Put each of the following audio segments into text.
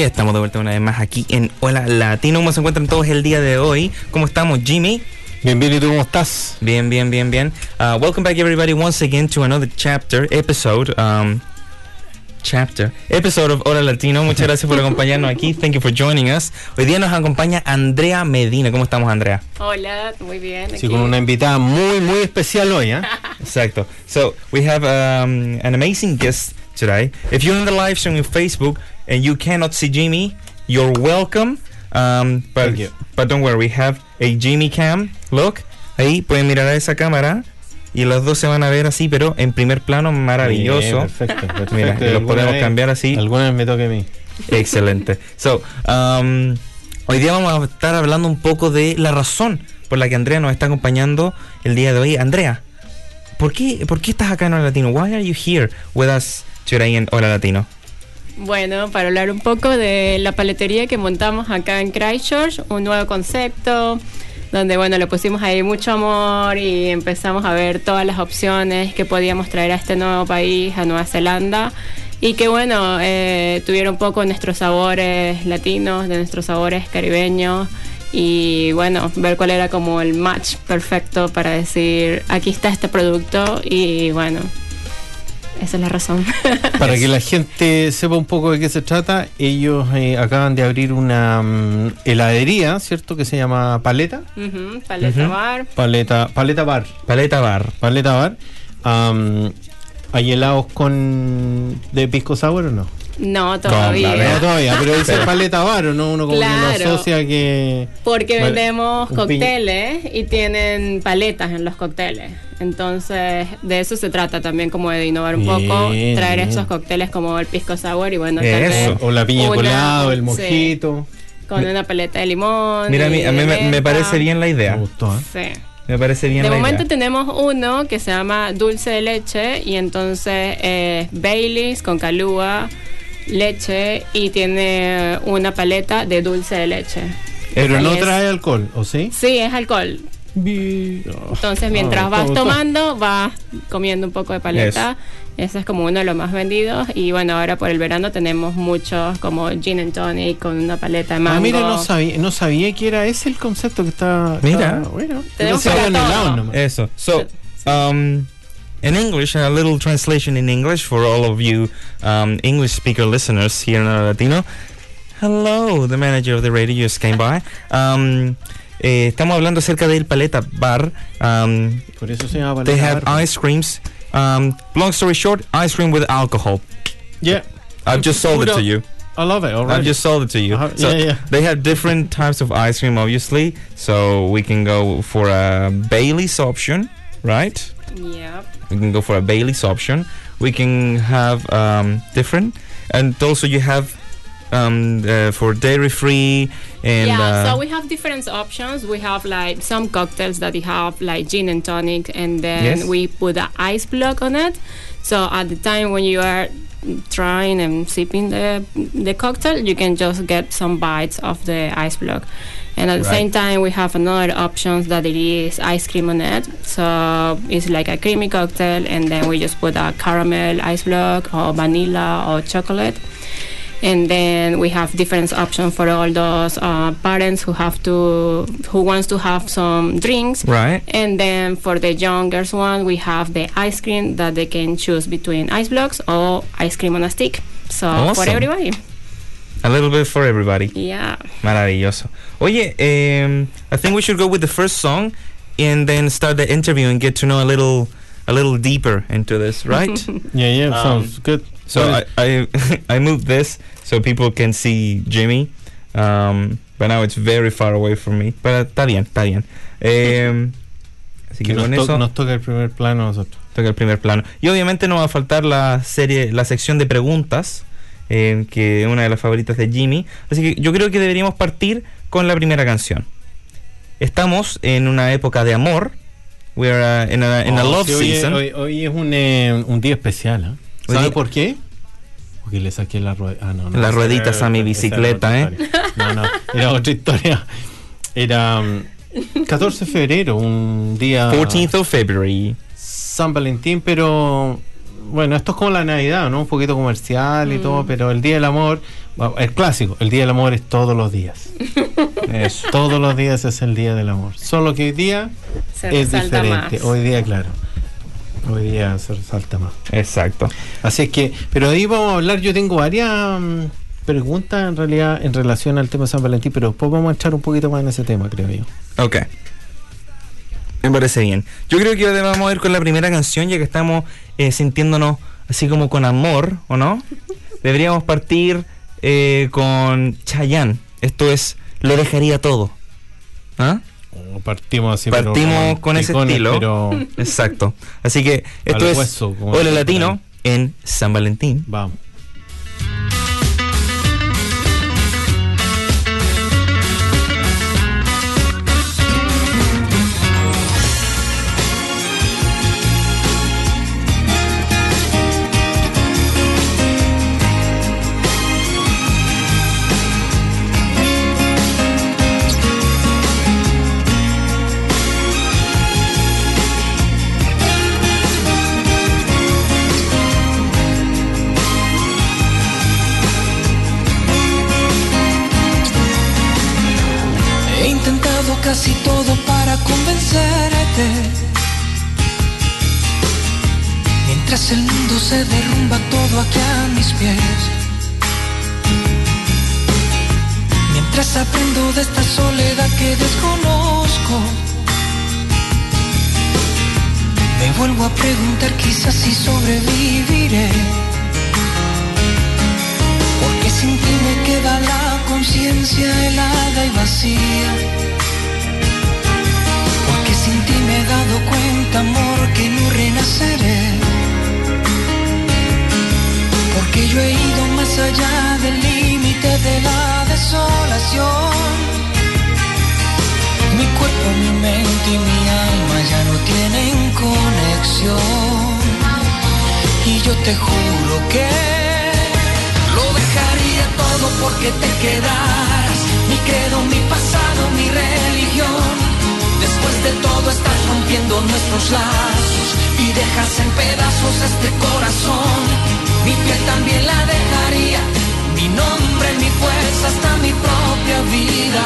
Y estamos de vuelta una vez más aquí en Hola Latino. ¿Cómo se encuentran todos el día de hoy? ¿Cómo estamos, Jimmy? Bien, bien, ¿y tú cómo estás? Bien, bien, bien, bien. Uh, welcome back, everybody, once again to another chapter, episode, um, chapter, episode of Hola Latino. Muchas gracias por acompañarnos aquí. Thank you for joining us. Hoy día nos acompaña Andrea Medina. ¿Cómo estamos, Andrea? Hola, muy bien. Sí, aquí. con una invitada muy, muy especial hoy, ¿eh? Exacto. So we have um, an amazing guest today. If you're in the live stream in Facebook and you cannot see Jimmy, you're welcome. Um, but Thank you. but don't worry, we have a Jimmy cam. Look, ahí pueden mirar a esa cámara y los dos se van a ver así, pero en primer plano maravilloso. Perfecto, perfecto. Mira, los podemos vez- cambiar así. Alguna vez me toque a mí. Excelente. So, um, hoy día vamos a estar hablando un poco de la razón por la que Andrea nos está acompañando el día de hoy. Andrea, ¿por qué, ¿por qué estás acá en Hola Latino? Why are you here with us today in Hola Latino? Bueno, para hablar un poco de la paletería que montamos acá en Christchurch, un nuevo concepto, donde bueno, le pusimos ahí mucho amor y empezamos a ver todas las opciones que podíamos traer a este nuevo país, a Nueva Zelanda. Y que bueno, eh, tuviera un poco nuestros sabores latinos, de nuestros sabores caribeños. Y bueno, ver cuál era como el match perfecto para decir, aquí está este producto y bueno, esa es la razón. Para que la gente sepa un poco de qué se trata, ellos eh, acaban de abrir una mm, heladería, ¿cierto? Que se llama Paleta. Paleta bar. Paleta, Paleta Bar. Paleta Bar. Paleta Bar. Am, ¿Hay helados con de pisco sour o no? No, todavía. No, todavía, pero dice Paleta Bar, ¿o no? Uno como que Claro. lo asocia que... Porque Vale, vendemos cócteles y tienen paletas en los cócteles. Entonces, de eso se trata también, como de innovar un poco, traer bien. esos cócteles como el pisco sour y bueno, tal vez O la piña colada, o el sí, mojito. con una paleta de limón. Mira, a mí, a mí me, me parece bien la Me idea. gustó, ¿eh? Sí. Me parece bien De la momento idea. tenemos uno que se llama dulce de leche y entonces es Baileys con calúa, leche y tiene una paleta de dulce de leche. Pero no es- trae alcohol, ¿o sí? Sí, es alcohol. Entonces, mientras Ah, vas todo, todo. tomando, vas comiendo un poco de paleta. Ese es como uno de los más vendidos. Y bueno, ahora por el verano tenemos muchos como gin and tonic con una paleta de mango. Ah, mira, no sabía, no sabía que era ese el concepto que está. Mira. bueno. Tenemos para eran todo. helados nomás. Eso. So, um, in English, a little translation in English for all of you um, English speaker listeners here in Latino. Hello, the manager of the radio just came by. Um, eh, estamos hablando acerca del Paleta Bar. Um, Por eso se llama they have bar. ice creams. Um, long story short, ice cream with alcohol. Yeah, I've just sold it to you. I love it I've just sold it to you. Uh-huh, So yeah, yeah. they have different types of ice cream, obviously. So we can go for a Bailey's option, right? Yep. We can go for a Bailey's option. We can have um, different, and also you have um, uh, for dairy free and yeah, uh, so we have different options. We have like some cocktails that you have like gin and tonic, and then Yes. we put an ice block on it. So at the time when you are trying and sipping the the cocktail, you can just get some bites of the ice block. And at the Right. same time, we have another options that it is ice cream on it. So it's like a creamy cocktail, and then we just put a caramel ice block or vanilla or chocolate and then we have different options for all those uh, parents who have to who wants to have some drinks right. and then for the younger one we have the ice cream that they can choose between ice blocks or ice cream on a stick so for everybody A little bit for everybody. yeah Maravilloso. Oye, um, I think we should go with the first song and then start the interview and get to know a little a little deeper into this, right? Yeah, yeah, Um, sounds good. So I, I I moved this so people can see Jimmy, um, but now it's very far away from me. Pero está bien, está bien. Em, así que que nos, con to- eso nos toca el primer plano a nosotros. toca el primer plano. Y obviamente no va a faltar la serie, la sección de preguntas eh, que es una de las favoritas de Jimmy. Así que yo creo que deberíamos partir con la primera canción. Estamos en una época de amor. We are uh, in a, in a Oh, love sí, hoy, es- season. Hoy, hoy es un, eh, un día especial. ¿eh? ¿Sabe por qué? Porque le saqué la rueda. Ah, no, no. Las rueditas era- a mi bicicleta, ¿eh? No, no, era otra historia. Era mm, 14 de febrero, un día 14th of February. San Valentín, pero bueno, esto es como la Navidad, ¿no? Un poquito comercial y todo, pero el Día del Amor, bueno, el clásico, el Día del Amor es todos los días. Eso, todos los días es el Día del Amor. Solo que hoy día Se es diferente. más. Hoy día, claro. Hoy día se resalta más. Exacto. Así es que, pero ahí vamos a hablar, yo tengo varias mm, preguntas en realidad en relación al tema de San Valentín, pero después vamos a echar un poquito más en ese tema, creo yo. Ok. Me parece bien. Yo creo que ahora vamos a ir con la primera canción, ya que estamos eh, sintiéndonos así como con amor, ¿o no? Deberíamos partir eh, con Chayanne. Esto es Lo dejaría todo. ¿Ah? O Partimos así, pero Partimos con ese estilo. Pero Exacto. Así que esto es Hola Latino en San Valentín. vamos. Aquí a mis pies. Mientras aprendo de esta soledad que desconozco. Me vuelvo a preguntar quizás si sobreviviré. Porque sin ti me queda la conciencia helada y vacía. Porque sin ti me he dado cuenta, amor, que no renaceré. Porque yo he ido más allá del límite de la desolación. Mi cuerpo, mi mente y mi alma ya no tienen conexión. Y yo te juro que lo dejaría todo porque te quedaras. Mi credo, mi pasado, mi religión. Después de todo estás rompiendo nuestros lazos y dejas en pedazos este corazón. Mi piel también la dejaría. Mi nombre, mi fuerza, hasta mi propia vida.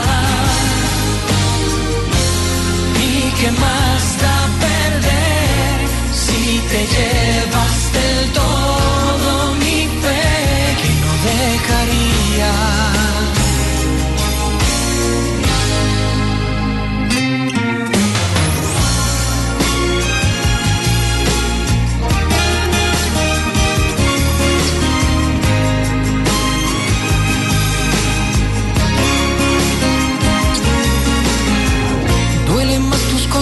¿Y qué más da perder si te llevas del todo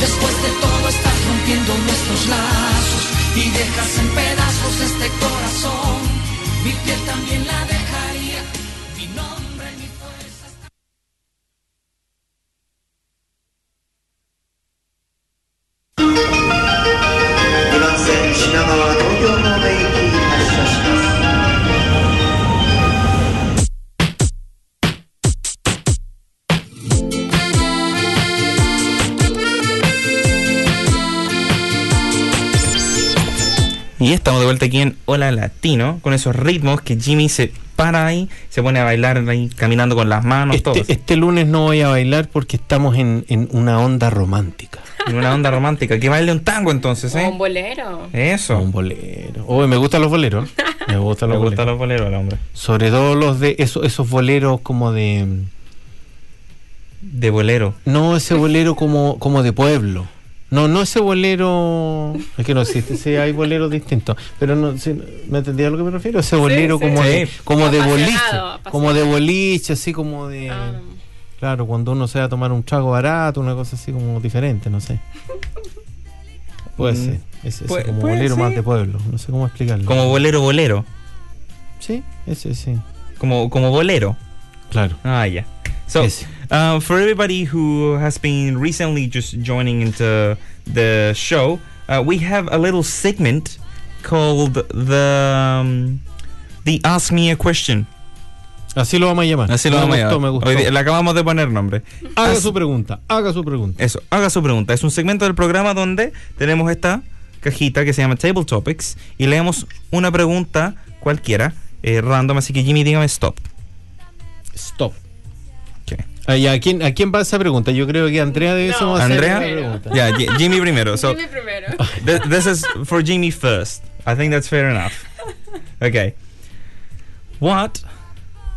Después de todo estás rompiendo nuestros lazos y dejas en pedazos este corazón. Mi piel también la dejaría, Y estamos de vuelta aquí en Hola Latino, con esos ritmos que Jimmy se para ahí, se pone a bailar ahí, caminando con las manos, todo. Este, este lunes no voy a bailar porque estamos en, en una onda romántica. En una onda romántica. Que baile un tango entonces, O ¿eh? un bolero. Eso. Un bolero. Oh, me gustan los boleros. Me gustan Me los gustan boleros. los boleros al hombre. Sobre todo los de esos, esos boleros como de... De bolero. No ese bolero como, como de pueblo. No, no ese bolero. Es que no existe, sí, hay boleros distintos. Pero no, sí, ¿me entendía a lo que me refiero? Ese bolero sí. como, Sí. de, como de Apasionado, boliche. apasionado. Como de boliche, así como de. Ah, Claro, cuando uno se va a tomar un trago barato, una cosa así como diferente, no sé. Puede Mm, ser. Ese, ese como bolero ser. más de pueblo. No sé cómo explicarlo. Como bolero, bolero. Sí, ese sí. Como, como bolero. Claro. Ah, yeah. So. Uh, for everybody who has been recently just joining into the show, uh, we have a little segment called the um, the Ask Me a Question. Así lo vamos a llamar. Así lo me vamos a llamar. Me gustó. Hoy le acabamos de poner nombre. Haga su pregunta, haga su pregunta. Eso, haga su pregunta. Es un segmento del programa donde tenemos esta cajita que se llama Table Topics y leemos una pregunta cualquiera, eh, random. Así que Jimmy, dígame stop. Stop. Ah, ya, ¿a, quién, ¿A quién va esa pregunta? Yo creo que Andrea debe No, hacer Andrea? la pregunta. Ya, Ji- Jimmy primero. So, Dime primero. Th- this is for Jimmy first. I think that's fair enough. Okay. What?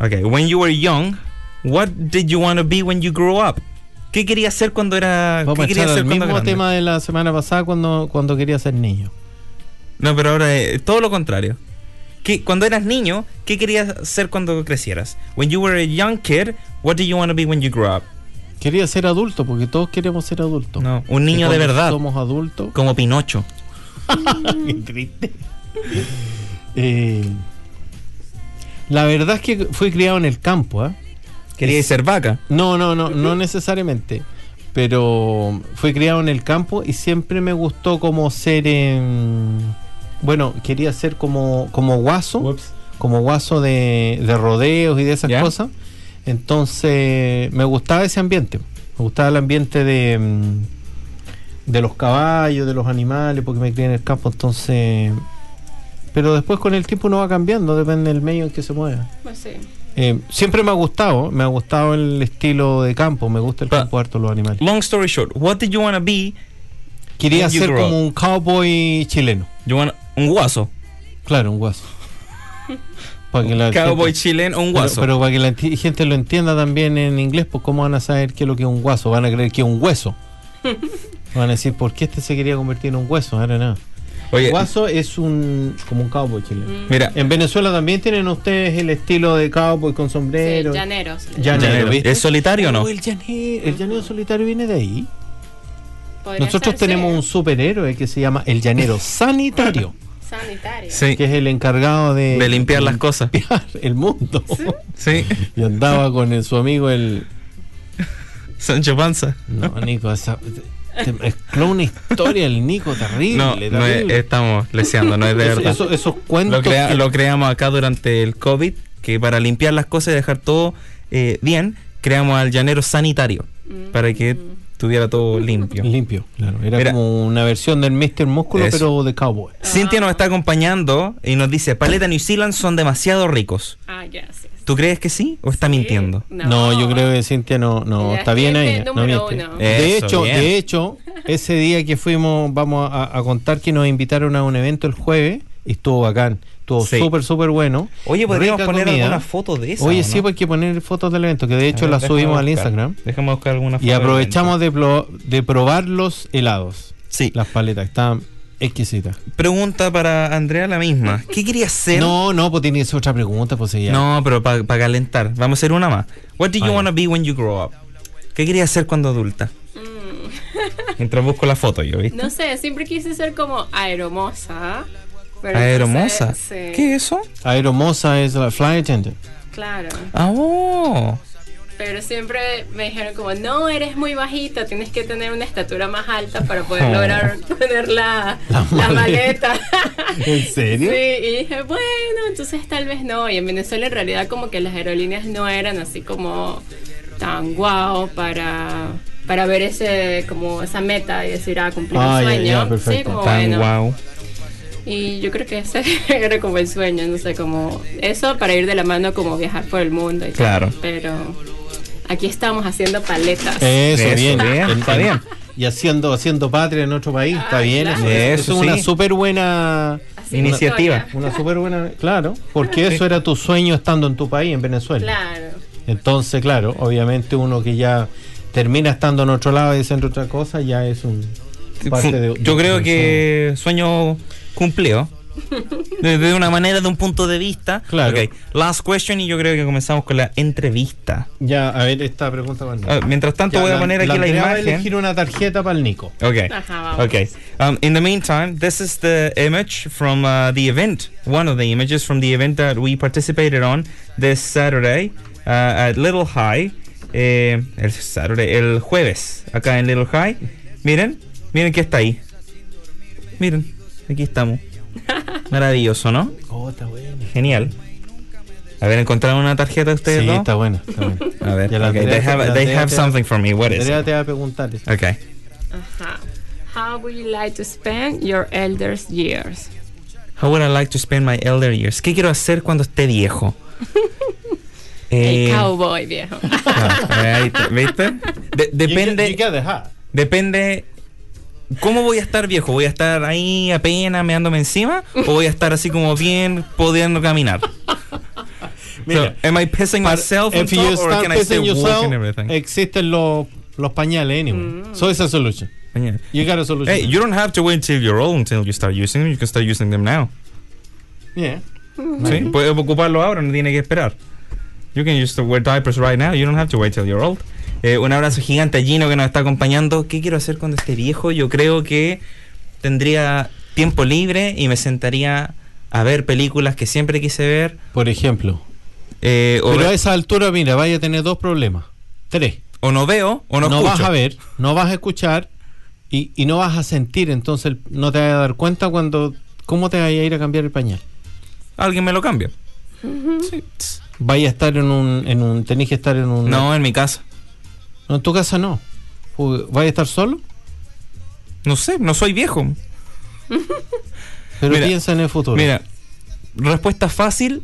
Okay, when you were young, what did you want to be when you grew up? ¿Qué quería hacer cuando era Vamos qué a hacer el cuando mismo grande? tema de la semana pasada cuando, cuando quería ser niño. No, pero ahora eh, todo lo contrario. ¿Qué, cuando eras niño, ¿qué querías ser cuando crecieras? When you were a young kid, what did you want to be when you grew up? Quería ser adulto, porque todos queremos ser adultos. No, un niño de verdad, Somos adultos. como Pinocho. Qué triste. Eh, la verdad es que fui criado en el campo, ¿ah? Quería Es- ser vaca. No, no, no, no necesariamente. Pero fui criado en el campo y siempre me gustó como ser. em, bueno, quería ser como, como guaso. Como guaso de, de rodeos y de esas ¿Ya? cosas. Entonces me gustaba ese ambiente. Me gustaba el ambiente de, em, de los caballos, de los animales, porque me crié en el campo. Entonces. Pero después con el tiempo uno va cambiando, depende del medio en que se mueva. Pues sí. Eh, siempre me ha gustado, me ha gustado el estilo de campo, me gusta el campo harto los animales. Long story short, what did you want to be? Quería ser como un cowboy chileno, You un guaso. claro, un guaso. Para que la Cowboy gente- chileno un guaso. pero para que la gente lo entienda también en inglés, pues cómo van a saber qué es lo que es un guaso, van a creer que es un hueso. Van a decir, ¿por qué este se quería convertir en un hueso? Ahora nada. Oye, Guaso es un como un cowboy chileno. mira, En Venezuela también tienen ustedes el estilo de cowboy con Sí, sombrero. llaneros. Llanero, llanero. ¿viste? ¿es solitario o no? Oh, el llanero, el llanero solitario viene de ahí. Nosotros ser, tenemos sí. un superhéroe que se llama el llanero sanitario, sanitario. Sí, que es el encargado de, de limpiar las cosas. limpiar el mundo. Sí, Y andaba con el- su amigo el... Sancho Panza. No, Nico, esa, te mezcló una historia el Nico terrible. No, no es- terrible. estamos leseando, no es de verdad. eso- esos Lo, cuentos crea- que- lo creamos acá durante el COVID, que para limpiar las cosas y dejar todo eh, bien, creamos al llanero sanitario, para que tuviera todo limpio. limpio, claro. Era Mira. como una versión del Mr. Músculo, Eso. pero de cowboy. Cintia nos está acompañando y nos dice, paleta New Zealand son demasiado ricos. Ah, gracias. ¿Tú crees que sí o está Sí. mintiendo? No, yo creo que Cintia no, no está es bien ahí. No. De hecho, bien. de hecho, ese día que fuimos, vamos a, a contar que nos invitaron a un evento el jueves y estuvo bacán. Estuvo Sí. súper, súper bueno. Oye, podríamos Rica poner comida. alguna foto de eso. Oye, ¿no? sí, pues hay que poner fotos del evento, que de hecho las subimos al. Instagram. Déjame buscar alguna foto. Y aprovechamos de, pro- de probar los helados. Sí. Las paletas, estaban exquisitas. Pregunta para Andrea la misma. ¿Qué quería hacer? No, no, pues tiene que ser otra pregunta, pues ya. No, pero para calentar. Vamos a hacer una más. What do you want to be when you grow up? ¿Qué quería hacer cuando adulta? Mientras busco la foto yo, ¿viste? No sé, siempre quise ser como aeromosa. Pero Aeromosa. no sé, sí, ¿Qué es eso? Aeromosa es la fly attendant. Claro. Ah, oh. Pero siempre me dijeron como, no, eres muy bajita, tienes que tener una estatura más alta para poder Oh. lograr poner la, La la maleta. ¿En serio? Sí, y dije, bueno, entonces tal vez no. Y en Venezuela en realidad como que las aerolíneas no eran así como tan guau para, para ver ese como esa meta y decir, ah, cumplí Ah, un ya, sueño. ya, perfecto. Sí, como Tan bueno. guau. Y yo creo que ese era como el sueño, no sé, como eso para ir de la mano como viajar por el mundo y tal. Claro. Pero aquí estamos haciendo paletas. Eso, Eso, bien. bien, En- está en- bien. Y haciendo, haciendo patria en otro país, está bien. claro. Eso, es- Eso eso es una sí. súper buena. Iniciativa. Una súper buena, claro, porque eso era tu sueño estando en tu país, en Venezuela. Claro. Entonces, claro, obviamente uno que ya termina estando en otro lado y diciendo otra cosa, ya es un parte de- Yo de- creo de- que sueño cumplido. De, de una manera, de un punto de vista. Claro. Ok, last question y yo creo que comenzamos con la entrevista. Ya, a ver, esta pregunta para el Nico. Ah, mientras tanto Ya, voy a poner aquí la, Andrea va a imagen. elegir una tarjeta para el Nico. Okay. Ajá. Okay. Um, in the meantime, this is the image from uh, the event. One of the images from the event that we participated on this Saturday uh, at Little High. Eh, el Saturday, el jueves, acá en Little High. Miren, miren que está ahí. Miren, aquí estamos. Maravilloso, ¿no? Oh, está bueno. Genial. A ver, ¿encontraron una tarjeta ustedes Sí, dos? está buena, está buena. A ver, okay, they have, they have something for me. What is it? te va a preguntar eso. Okay. Ajá. How would you like to spend your elders years? How would I like to spend my elder years? ¿Qué quiero hacer cuando esté viejo? El Eh, cowboy viejo. ahí está, ¿Viste? De- depende, You, you gotta have. depende. ¿Cómo voy a estar viejo? ¿Voy a estar ahí apenas meándome encima? ¿O voy a estar así como bien pudiendo caminar? Mira, so, am I pissing myself on if you start can I stay pissing yourself, existen los, los pañales anyway. So it's a solution. Yeah. You got a solution. Hey, you don't have to wait until you're old until you start using them. You can start using them now. Yeah. ¿Sí? Puedes ocuparlo ahora, no tiene que esperar. You can just wear diapers right now. You don't have to wait till you're old. Eh, un abrazo gigante a Gino que nos está acompañando. ¿Qué quiero hacer cuando esté viejo? Yo creo que tendría tiempo libre y me sentaría a ver películas que siempre quise ver. Por ejemplo. eh, Pero a esa altura, mira, vaya a tener dos problemas. Tres. o no veo o no, No, escucho. vas a ver, no vas a escuchar y, y no vas a sentir. Entonces no te vas a dar cuenta cuando. ¿Cómo te vas a ir a cambiar el pañal? Alguien me lo cambia. Vaya a estar en un. En un tenés que estar en un. No, en mi casa. No, en tu casa no. ¿Vaya a estar solo? No sé, no soy viejo. Pero Mira, piensa en el futuro. Mira, respuesta fácil.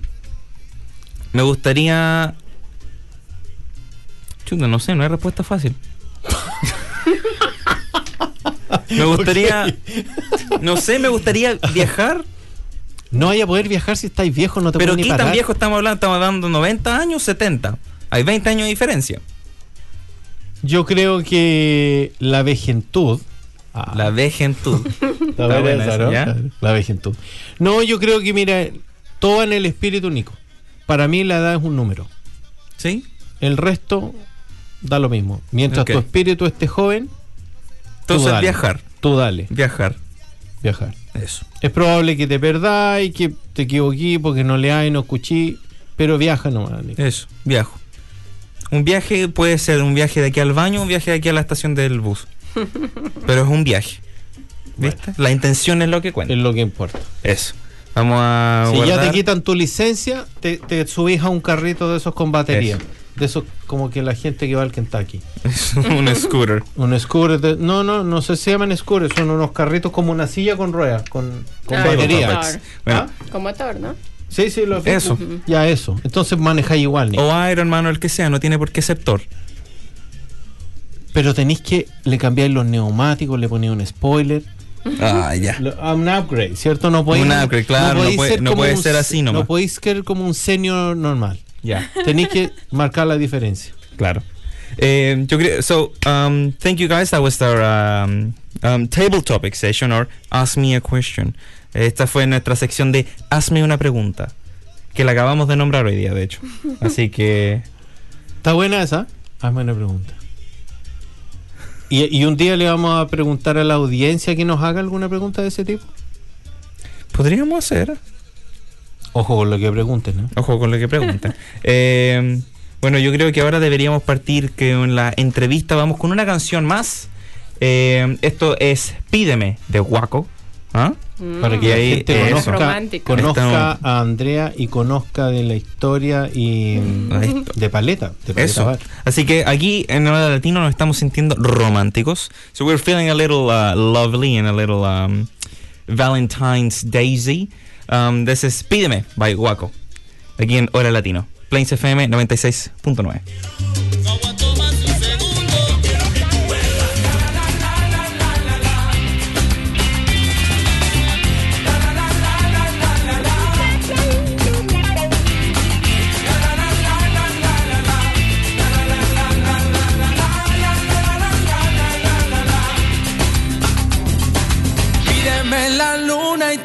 Me gustaría. Chuta, no sé, no hay respuesta fácil. me gustaría. No sé, me gustaría viajar. No vaya a poder viajar si estáis viejos, no te Pero puedes ¿qué ni tan viejo estamos hablando? Estamos dando 90 años, 70. Hay 20 años de diferencia. Yo creo que la vejentud. Ah, La vejentud. buena esa, ¿no? ¿ya? La vejentud. No, yo creo que, mira, todo en el espíritu, Nico. Para mí la edad es un número. ¿Sí? El resto da lo mismo. Mientras tu espíritu esté joven, tú Entonces dale. viajar. Tú dale, Viajar. viajar. Eso. Es probable que te perdáis, que te equivoquí porque no le hay, no escuché, pero viaja nomás, Nico. Eso. Viajo. Un viaje puede ser un viaje de aquí al baño, un viaje de aquí a la estación del bus. Pero es un viaje. ¿Viste? La intención es lo que cuenta. Es lo que importa. Eso. Vamos a Si ya te quitan tu licencia, te, te subís a un carrito de esos con batería. Eso. De esos como que la gente que va al Kentucky. Es un scooter. Un scooter. de- no, no, no sé si se llaman scooters. Son unos carritos como una silla con ruedas, con, con Ah, batería. con Puppets. Bueno, ¿Ah? Con motor, ¿no? Sí, sí, lo. Eso. Ya eso. Entonces manejáis igual, Nico. O Iron Man o el que sea, no tiene por qué ser Thor. pero tenéis que le cambiáis los neumáticos, le ponéis un spoiler. Ah, ya. Un upgrade, ¿cierto? No podéis, Un upgrade, claro, no puede- no como puede un ser se- así nomás. No podéis ser como un senior normal. Ya. Tenéis que marcar la diferencia. Claro. Eh, yo creo, so, um, thank you guys. That was our um, um, table topic session or Ask Me a Question. Esta fue nuestra sección de Hazme una pregunta, que la acabamos de nombrar hoy día, de hecho. Así que, ¿Está buena esa? Hazme una pregunta. Y, y un día le vamos a preguntar a la audiencia que nos haga alguna pregunta de ese tipo. podríamos hacer. Ojo con lo que pregunten, ¿no? Ojo con lo que preguntan. Eh, bueno, yo creo que ahora deberíamos partir con la entrevista. Vamos con una canción más. Eh, esto es Pídeme de Guaco. ¿Ah? Para que ahí, gente eh, conozca, Romántico. conozca Estamos- a Andrea y conozca de la historia y histo- de paleta. De paleta Eso. Así que aquí en Nueva Latino nos estamos sintiendo románticos. So we're feeling a little uh, lovely and a little um, Valentine's Daisy. Um, this is Pídeme by Guaco. Aquí en Hora Latino. Plains FM 96.9.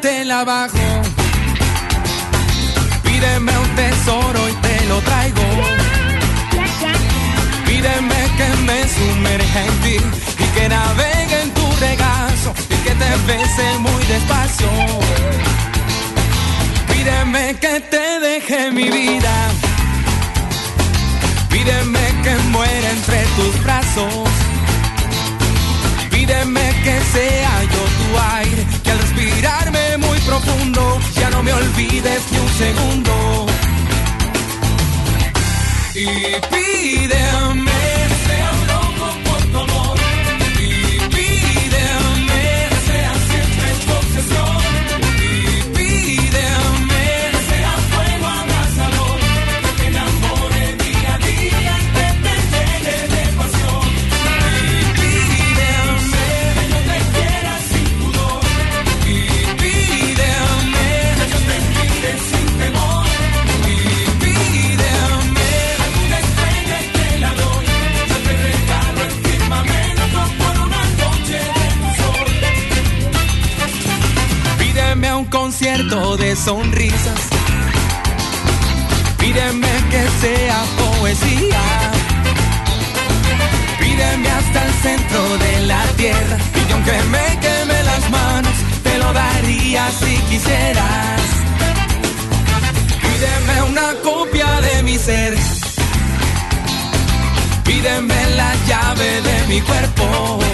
te la bajo. Pídeme un tesoro y te lo traigo. Pídeme que me sumerja en ti y que navegue en tu regazo y que te bese muy despacio. Pídeme que te deje mi vida. Pídeme que muera entre tus brazos. Pídeme que sea yo tu aire, respirarme muy profundo ya no me olvides ni un segundo. Y pídeme, de sonrisas. Pídeme que sea poesía. Pídeme hasta el centro de la tierra. Y aunque me queme las manos, te lo daría si quisieras. Pídeme una copia de mi ser. Pídeme la llave de mi cuerpo.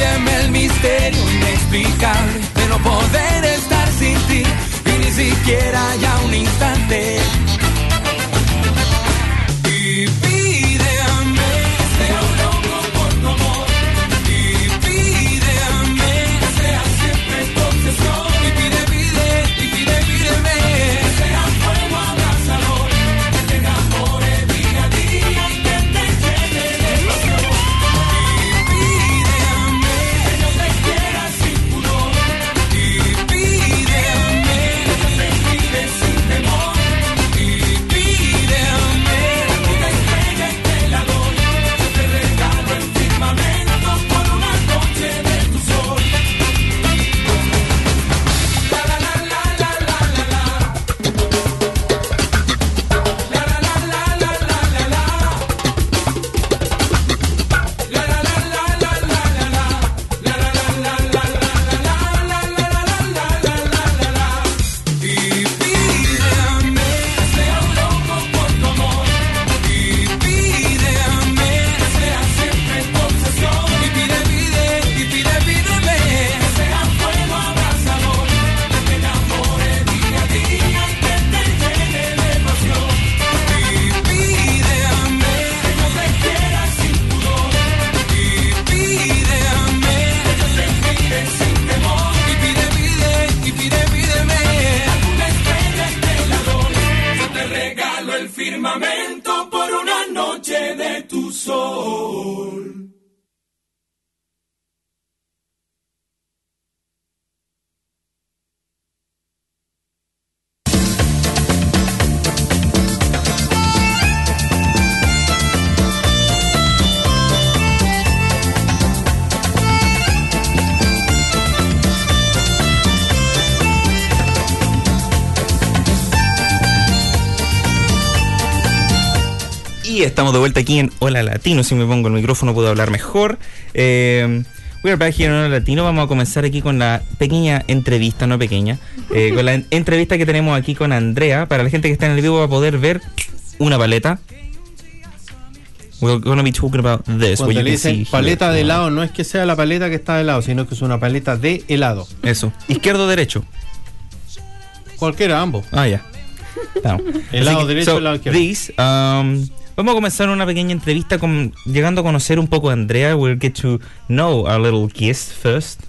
Pídeme el misterio inexplicable de no poder estar sin ti y ni siquiera ya un instante. Estamos de vuelta aquí en Hola Latino. Si me pongo el micrófono puedo hablar mejor. Eh, we are back here en Hola Latino. Vamos a comenzar aquí con la pequeña entrevista, no pequeña, eh, con la en- entrevista que tenemos aquí con Andrea. Para la gente que está en el vivo va a poder ver una paleta. We're gonna be talking about this. Cuando le dicen here. paleta de helado, no es que sea la paleta que está de helado, sino que es una paleta de helado. Eso. Izquierdo o derecho. Cualquiera, ambos. Ah, ya. Estamos. El Así lado que, derecho so, y el lado izquierdo. this, um, vamos a comenzar una pequeña entrevista con, llegando a conocer un poco a Andrea. We'll get to know our little guest first.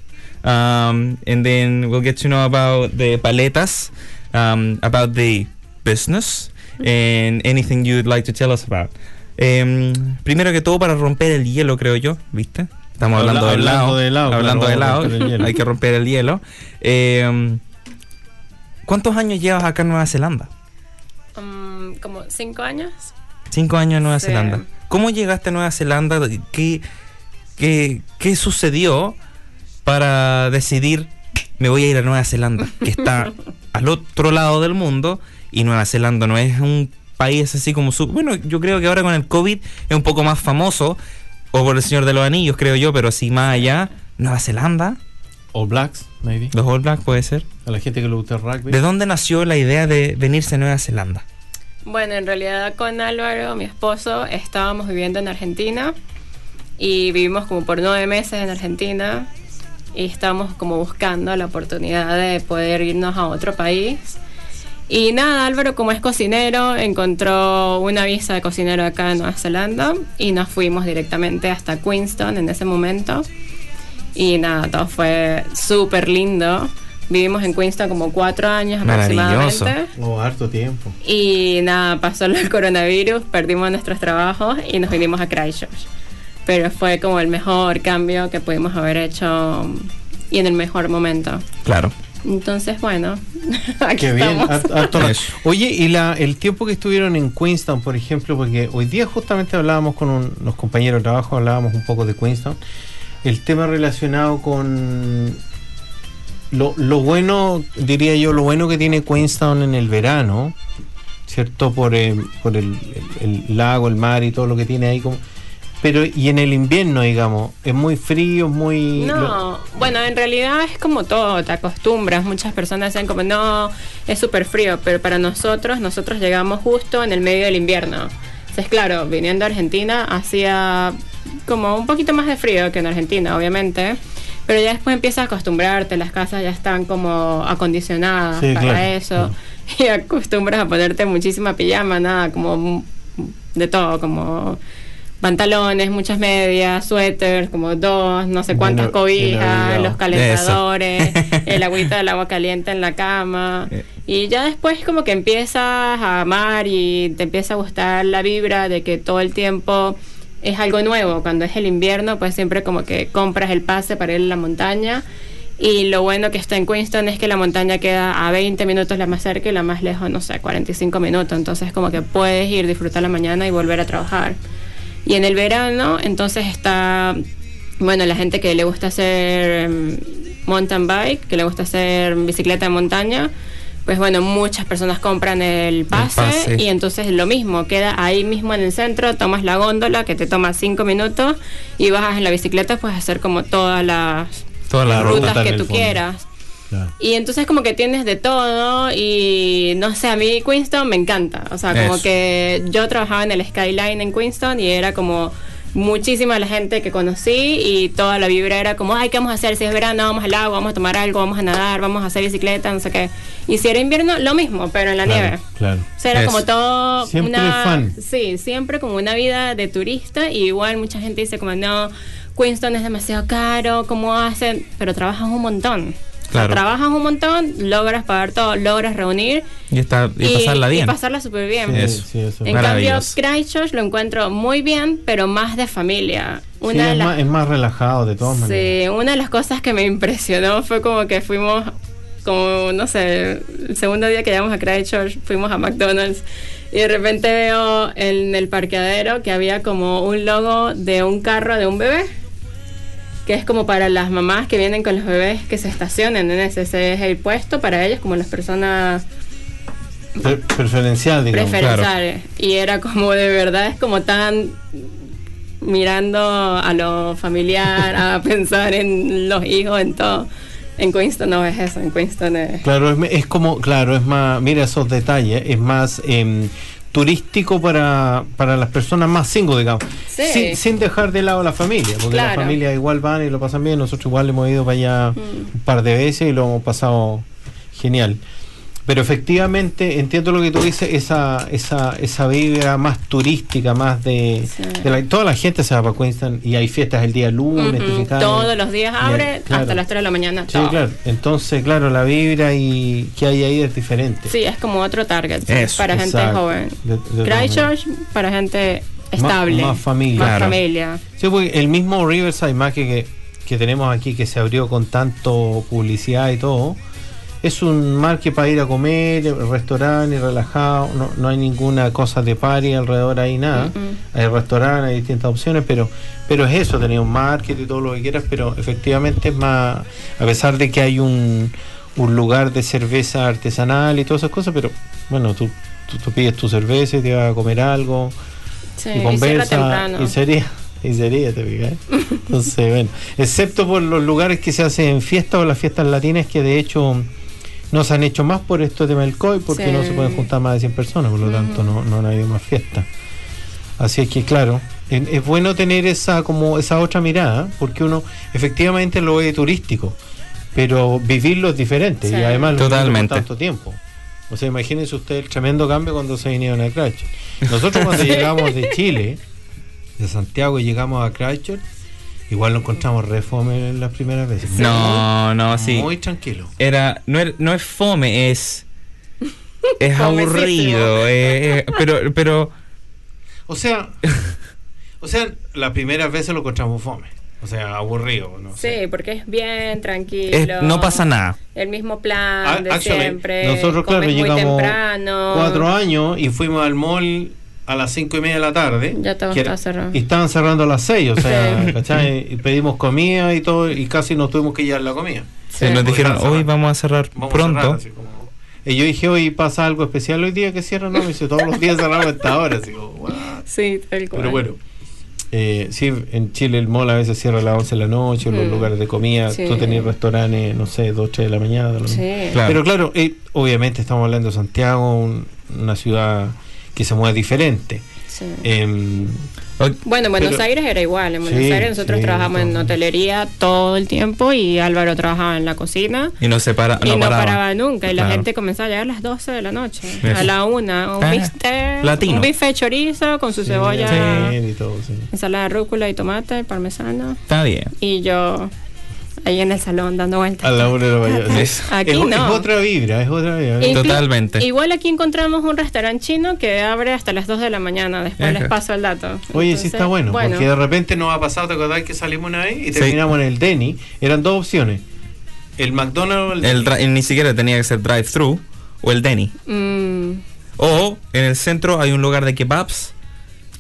Um, and then we'll get to know about the paletas, um, about the business, and anything you'd like to tell us about. Em, primero que todo, para romper el hielo, creo yo, ¿viste? Estamos Habla- hablando de helado. hablando de helado, Hablando claro, de helado. Hay que romper el hielo. Em, ¿Cuántos años llevas acá en Nueva Zelanda? Mm, como cinco años. Cinco años en Nueva Sí. Zelanda. ¿Cómo llegaste a Nueva Zelanda? ¿Qué, qué, qué sucedió para decidir me voy a ir a Nueva Zelanda? Que está al otro lado del mundo y Nueva Zelanda no es un país así como su... Bueno, yo creo que ahora con el COVID es un poco más famoso, o por el Señor de los Anillos, creo yo, pero así más allá, Nueva Zelanda, All Blacks, maybe. los All Blacks puede ser. A la gente que le gusta el rugby. ¿De dónde nació la idea de venirse a Nueva Zelanda? Bueno, en realidad con Álvaro, mi esposo, estábamos viviendo en Argentina y vivimos como por nueve meses en Argentina y estábamos como buscando la oportunidad de poder irnos a otro país. Y nada, Álvaro como es cocinero, encontró una visa de cocinero acá en Nueva Zelanda y nos fuimos directamente hasta Queenstown en ese momento. Y nada, todo fue súper lindo. Vivimos en Queenstown como cuatro años Maravilloso. aproximadamente. Oh, harto tiempo. Y nada, pasó el coronavirus, perdimos nuestros trabajos y nos vinimos a Christchurch. Pero fue como el mejor cambio que pudimos haber hecho y en el mejor momento. Claro. Entonces, bueno, aquí Qué bien. rato. Eso. Oye, y la, el tiempo que estuvieron en Queenstown, por ejemplo, porque hoy día justamente hablábamos con un- unos compañeros de trabajo, hablábamos un poco de Queenstown, el tema relacionado con lo, lo bueno, diría yo, lo bueno que tiene Queenstown en el verano, ¿cierto? Por, eh, por el, el- el lago, el mar y todo lo que tiene ahí. Como, pero, y en el invierno, digamos, es muy frío, es muy... lo- No, bueno, en realidad es como todo, te acostumbras. Muchas personas dicen como, no, es súper frío, pero para nosotros, nosotros llegamos justo en el medio del invierno. Entonces, claro, viniendo a Argentina hacía como un poquito más de frío que en Argentina, obviamente. Pero ya después empiezas a acostumbrarte, las casas ya están como acondicionadas Sí, para claro, eso. claro. Y acostumbras a ponerte muchísima pijama, nada, como de todo, como pantalones, muchas medias, suéteres, como dos, no sé cuántas cobijas, los calentadores, el agüita del agua caliente en la cama. Eh. Y ya después como que empiezas a amar y te empieza a gustar la vibra de que todo el tiempo es algo nuevo. Cuando es el invierno, pues siempre como que compras el pase para ir a la montaña. Y lo bueno que está en Queenstown es que la montaña queda a 20 minutos la más cerca y la más lejos, no sé, 45 minutos. Entonces como que puedes ir, disfrutar la mañana y volver a trabajar. Y en el verano, entonces está, bueno, la gente que le gusta hacer em, mountain bike, que le gusta hacer bicicleta de montaña, pues bueno, muchas personas compran el pase, pase. y entonces lo mismo, queda ahí mismo en el centro, tomas la góndola que te toma cinco minutos y bajas en la bicicleta, puedes hacer como todas las rutas que tú quieras. Claro. Y entonces como que tienes de todo y no sé, a mí Queenstown me encanta. O sea, como Eso. que yo trabajaba en el Skyline en Queenstown y era como muchísima la gente que conocí y toda la vibra era como, ay, ¿qué vamos a hacer? Si es verano, vamos al agua, vamos a tomar algo, vamos a nadar, vamos a hacer bicicleta, no sé qué. Y si era invierno, lo mismo, pero en la Claro, nieve. claro. O sea, era como todo Siempre una fan. sí, siempre como una vida de turista y igual mucha gente dice como no, Queenstown es demasiado caro, ¿cómo hacen? Pero trabajan un montón. Claro. Trabajas un montón, logras pagar todo, logras reunir Y, está, y, pasarla bien. Y pasarla súper bien. Sí, Eso. sí, eso. En cambio. Christchurch lo encuentro muy bien, pero más de familia. Sí, Una de es, las más, es más relajado de todas maneras. Sí, una de las cosas que me impresionó fue como que fuimos, como no sé, el segundo día que llegamos a Christchurch, fuimos a McDonald's y de repente veo en el parqueadero que había como un logo de un carro de un bebé, que es como para las mamás que vienen con los bebés que se estacionen en ese, ese es el puesto para ellas, como las personas Pre- preferencial, digamos. preferenciales. Y era como de verdad, es como tan mirando a lo familiar, a pensar en los hijos, en todo. En Queenston no es eso, en Queenston es... Claro, es, es como, claro, es más, mira esos detalles, es más em, turístico para, para las personas más single, digamos. Sí. Sin, sin dejar de lado a la familia, porque la Claro. familia igual van y lo pasan bien. Nosotros igual hemos ido para allá Mm. un par de veces y lo hemos pasado genial. Pero efectivamente, entiendo lo que tú dices, esa, esa, esa vibra más turística, más de, Sí. de la, toda la gente se va para Queenston y hay fiestas el día lunes, fiscales. Todos los días abre hay- claro. hasta las 3 de la mañana. Sí, todo. claro. Entonces, claro, la vibra y que hay ahí es diferente. Sí, es como otro target Eso, para gente exacto. joven. De- de todas Christchurch para gente Más- estable. más familia. Más Claro. familia. Sí, porque el mismo Riverside Market que, que tenemos aquí, que se abrió con tanto publicidad y todo, es un market para ir a comer, restaurante, relajado, no, no hay ninguna cosa de party alrededor ahí, nada. Hay restaurantes, hay distintas opciones, pero pero es eso, tenía un market y todo lo que quieras, pero efectivamente es más, a pesar de que hay un, un lugar de cerveza artesanal y todas esas cosas, pero bueno, tú, tú, tú pides tu cerveza y te vas a comer algo Sí, y conversa y sería y sería te fijas entonces bueno excepto por los lugares que se hacen fiestas o las fiestas latinas que de hecho no se han hecho más por esto tema del COVID porque Sí. no se pueden juntar más de 100 personas por lo tanto no, no han habido más fiestas así es que claro en- es bueno tener esa como esa otra mirada porque uno efectivamente lo ve turístico pero vivirlo es diferente Sí. y además Totalmente. tanto tiempo o sea, imagínense usted el tremendo cambio cuando se vinieron a Christchurch. Nosotros cuando llegamos de Chile, de Santiago, y llegamos a Christchurch, igual lo encontramos re fome las primeras veces. No, no, sí. Muy tranquilo. Era, no, er- no es fome, es. Es aburrido. eh, eh, pero, pero. O sea, o sea, las primeras veces lo encontramos fome. O sea, aburrido. No sé. Sí, porque es bien tranquilo. es- no pasa nada. El mismo plan Ah, de actually, siempre. nosotros, claro, llegamos temprano. cuatro años y fuimos al mall a las cinco y media de la tarde. Ya todo que estaba cerrado. Y estaban cerrando a las seis, o sea, Sí. ¿cachai? Y pedimos comida y todo, y casi nos tuvimos que llevar la comida. Sí. nos dijeron, hoy vamos a cerrar Vamos a pronto. cerrar, así como- Y yo dije, hoy pasa algo especial hoy día que cierran, no, me dice, todos los días cerramos a esta hora, así como, "What?". Sí, tal cual. Pero bueno, eh, sí, en Chile el mall a veces cierra a las 11 de la noche, los Mm. lugares de comida, Sí. tú tenés restaurantes, no sé, 2, 3 de la mañana. Sí. Claro. Pero claro, eh, obviamente estamos hablando de Santiago, un- una ciudad que se mueve diferente. sí. Em, Bueno, en Buenos pero- Aires era igual. En Buenos Sí, Aires nosotros sí, trabajamos en todo. hotelería todo el tiempo y Álvaro trabajaba en la cocina. y no se para, y no, no paraba. paraba nunca. Y la gente comenzaba a llegar a las 12 de la noche, Eso. a la una. Un Ah, bistec, latino. un bife de chorizo con su sí, cebolla, bien y todo, sí. ensalada de rúcula y tomate, parmesano. Está bien. Y yo ahí en el salón dando vueltas. A la una de la mañana. Es- Aquí es, no. es otra vibra, es otra vibra. Inclu- Totalmente. Igual aquí encontramos un restaurante chino que abre hasta las 2 de la mañana. Después Ajá. les paso el dato. Oye, sí está bueno, porque de repente nos ha pasado, ¿te acordás que salimos una vez y Sí. terminamos en el Denny? Eran dos opciones, el McDonald's o el, El ni siquiera tenía que ser drive-thru o el Denny. Mm. O en el centro hay un lugar de kebabs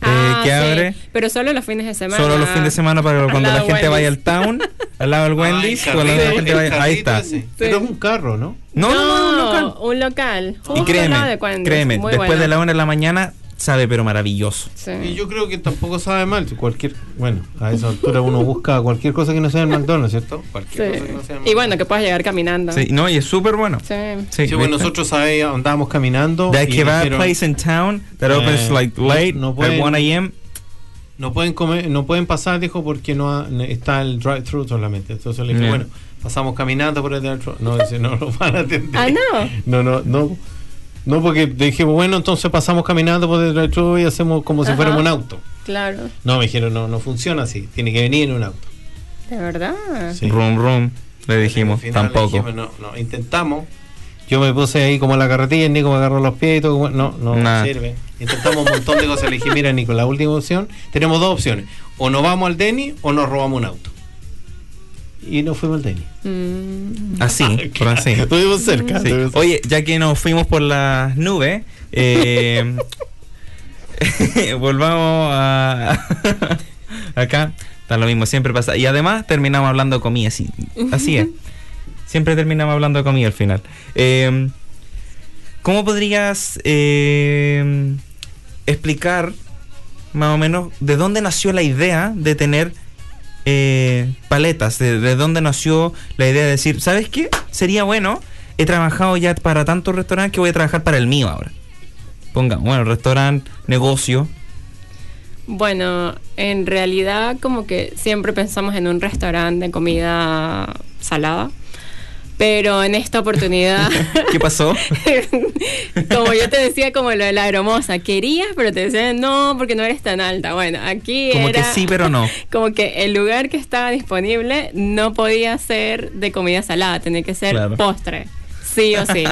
Ah, que sí, abre Pero solo los fines de semana. solo los fines de semana para cuando la gente Wendy's. vaya al town, al lado del Ay, Wendy's, carrito, cuando la gente vaya, ahí está. Pero es un carro, ¿no? No, no, no, no, local. un local. Y justo al lado créeme, de Wendy's, créeme, muy después bueno. de la una de la mañana sabe pero maravilloso. Sí. Y yo creo que tampoco sabe mal. si Cualquier, bueno, a esa altura uno busca cualquier cosa que no sea el McDonald's, ¿cierto? Cualquier Sí. cosa que no sea el Y bueno, que puedas llegar caminando. Sí, no, y es súper bueno. Sí. Sí, Sí, bueno, nosotros sabíamos, andábamos caminando. That y kebab dijeron, place in town that opens Eh, like no- late no at pueden- 1 a.m. No pueden comer, no pueden pasar, dijo, porque no ha- está el drive-thru solamente. Entonces le dije, bueno, pasamos caminando por el drive-thru. No, dice, no lo van a atender. Ah, no. No, no, no. No, porque dijimos, bueno, entonces pasamos caminando por drive-thru y hacemos como si fuéramos un auto. Claro. No, me dijeron, no, no funciona así. Tiene que venir en un auto. De verdad. Sí. Room, room. Le dijimos, Al final le tampoco. dijimos, no, no, intentamos. Yo me puse ahí como la carretilla, el Nico me agarró los pies y todo. No, no Nada. sirve. Intentamos un montón de cosas. Le dije, mira, Nico, la última opción, tenemos dos opciones. O nos vamos al Denny o nos robamos un auto. Y nos fuimos al Denny. Mm, Así, por así. Estuvimos cerca. Sí. Oye, ya que nos fuimos por las nubes, eh, volvamos a acá. Está lo mismo, siempre pasa. Y además terminamos hablando de comida, así, así es. Siempre terminamos hablando de comida al final. Eh, ¿Cómo podrías eh, explicar más o menos de dónde nació la idea de tener eh, paletas? De, de dónde nació la idea de decir, ¿sabes qué? Sería bueno, he trabajado ya para tantos restaurantes que voy a trabajar para el mío ahora. Ponga, bueno, restaurante, negocio. Bueno, en realidad como que siempre pensamos en un restaurante de comida salada, pero en esta oportunidad, ¿Qué pasó? como yo te decía, como lo de la aeromosa, querías, pero te decían no, porque no eres tan alta. Bueno, aquí Como que sí, pero no. Como que el lugar que estaba disponible no podía ser de comida salada, tenía que ser Claro. postre, sí o sí.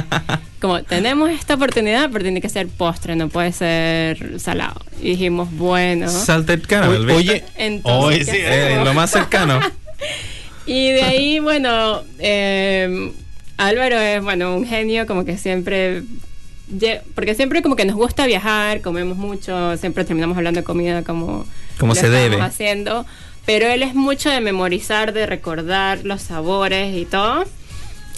Como tenemos esta oportunidad, pero tiene que ser postre, no puede ser salado. Y dijimos, bueno. Salted caramel. Oye, Entonces, oye, ¿qué sí, Eh, lo más cercano. Y de ahí, bueno, eh, Álvaro es, bueno, un genio, como que siempre, porque siempre como que nos gusta viajar, comemos mucho, siempre terminamos hablando de comida como, Como lo se debe. haciendo, pero él es mucho de memorizar, de recordar los sabores y todo.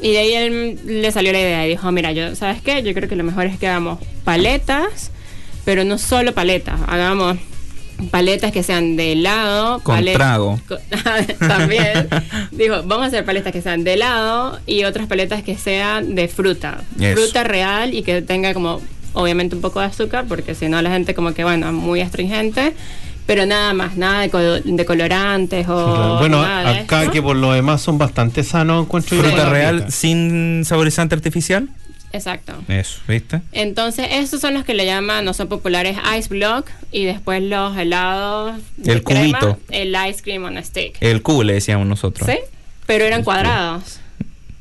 Y de ahí él le salió la idea y dijo, mira, yo, ¿sabes qué? Yo creo que lo mejor es que hagamos paletas, pero no solo paletas, hagamos paletas que sean de helado, Con palet- trago. También. Dijo, vamos a hacer paletas que sean de helado y otras paletas que sean de fruta. Fruta real y que tenga como, obviamente, un poco de azúcar, porque si no la gente como que, bueno, muy astringente. Pero nada más, nada de, col- de colorantes o... Claro. Bueno, nada de acá esto. que por lo demás son bastante sanos, encuentro Fruta real sin saborizante artificial. Exacto. Eso, ¿viste? Entonces, estos son los que le llaman, no son populares, Ice Block y después los helados. de El crema, cubito. El Ice Cream on a Stick. El cubo le decíamos nosotros. ¿Sí? Pero eran cuadrados.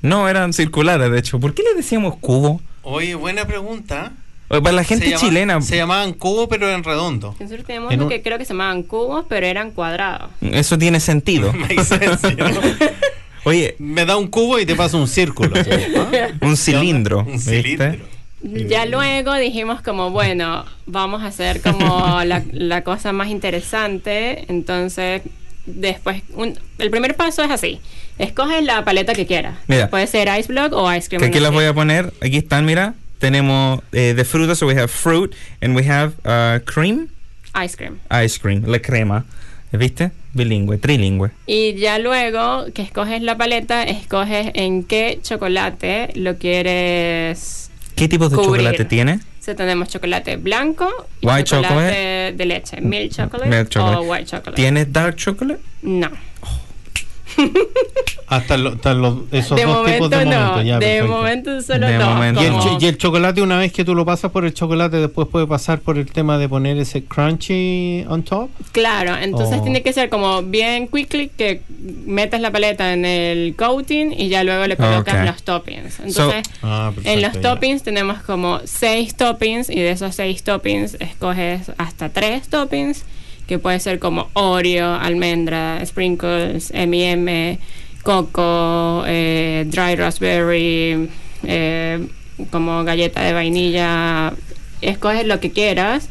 No, eran circulares, de hecho. ¿Por qué le decíamos cubo? Oye, buena pregunta. Para la gente Se llama- chilena, Se llamaban cubo, pero en redondo. Nosotros teníamos En uno un- que creo que se llamaban cubos, pero eran cuadrados. eso tiene sentido. Oye, Me da un cubo y te pasa un círculo. ¿Ah? un cilindro. Un ¿viste? cilindro. Ya luego dijimos como, bueno, vamos a hacer como la, la cosa más interesante. Entonces, después, un- el primer paso es así. Escoges la paleta que quieras. Mira. Puede ser Ice Block o Ice Cream. Que aquí las voy a poner. Aquí están, mira. Tenemos eh, de fruta, so we have fruit and we have uh, cream, Ice Cream. ice cream, la crema. ¿Viste? Bilingüe, trilingüe. Y ya luego que escoges la paleta, escoges en qué chocolate lo quieres. ¿Qué tipo de Cubrir. chocolate tiene? Si tenemos chocolate blanco y White chocolate chocolate. de leche, milk chocolate, Milk chocolate. o white chocolate. ¿Tiene dark chocolate? No. Hasta, lo- hasta los- esos de dos momento tipos de no. momentos. ya, de perfecto. momento solo De dos. momento Y el, no. y el chocolate, una vez que tú lo pasas por el chocolate, después puede pasar por el tema de poner ese crunchy on top. Claro, entonces Oh. tiene que ser como bien quickly que metes la paleta en el coating y ya luego le colocas los toppings. Entonces, Ah, en los toppings tenemos como seis toppings y de esos seis toppings escoges hasta tres toppings que puede ser como Oreo, almendra, sprinkles, M&M, coco, eh, dry raspberry, eh, como galleta de vainilla. Escoges lo que quieras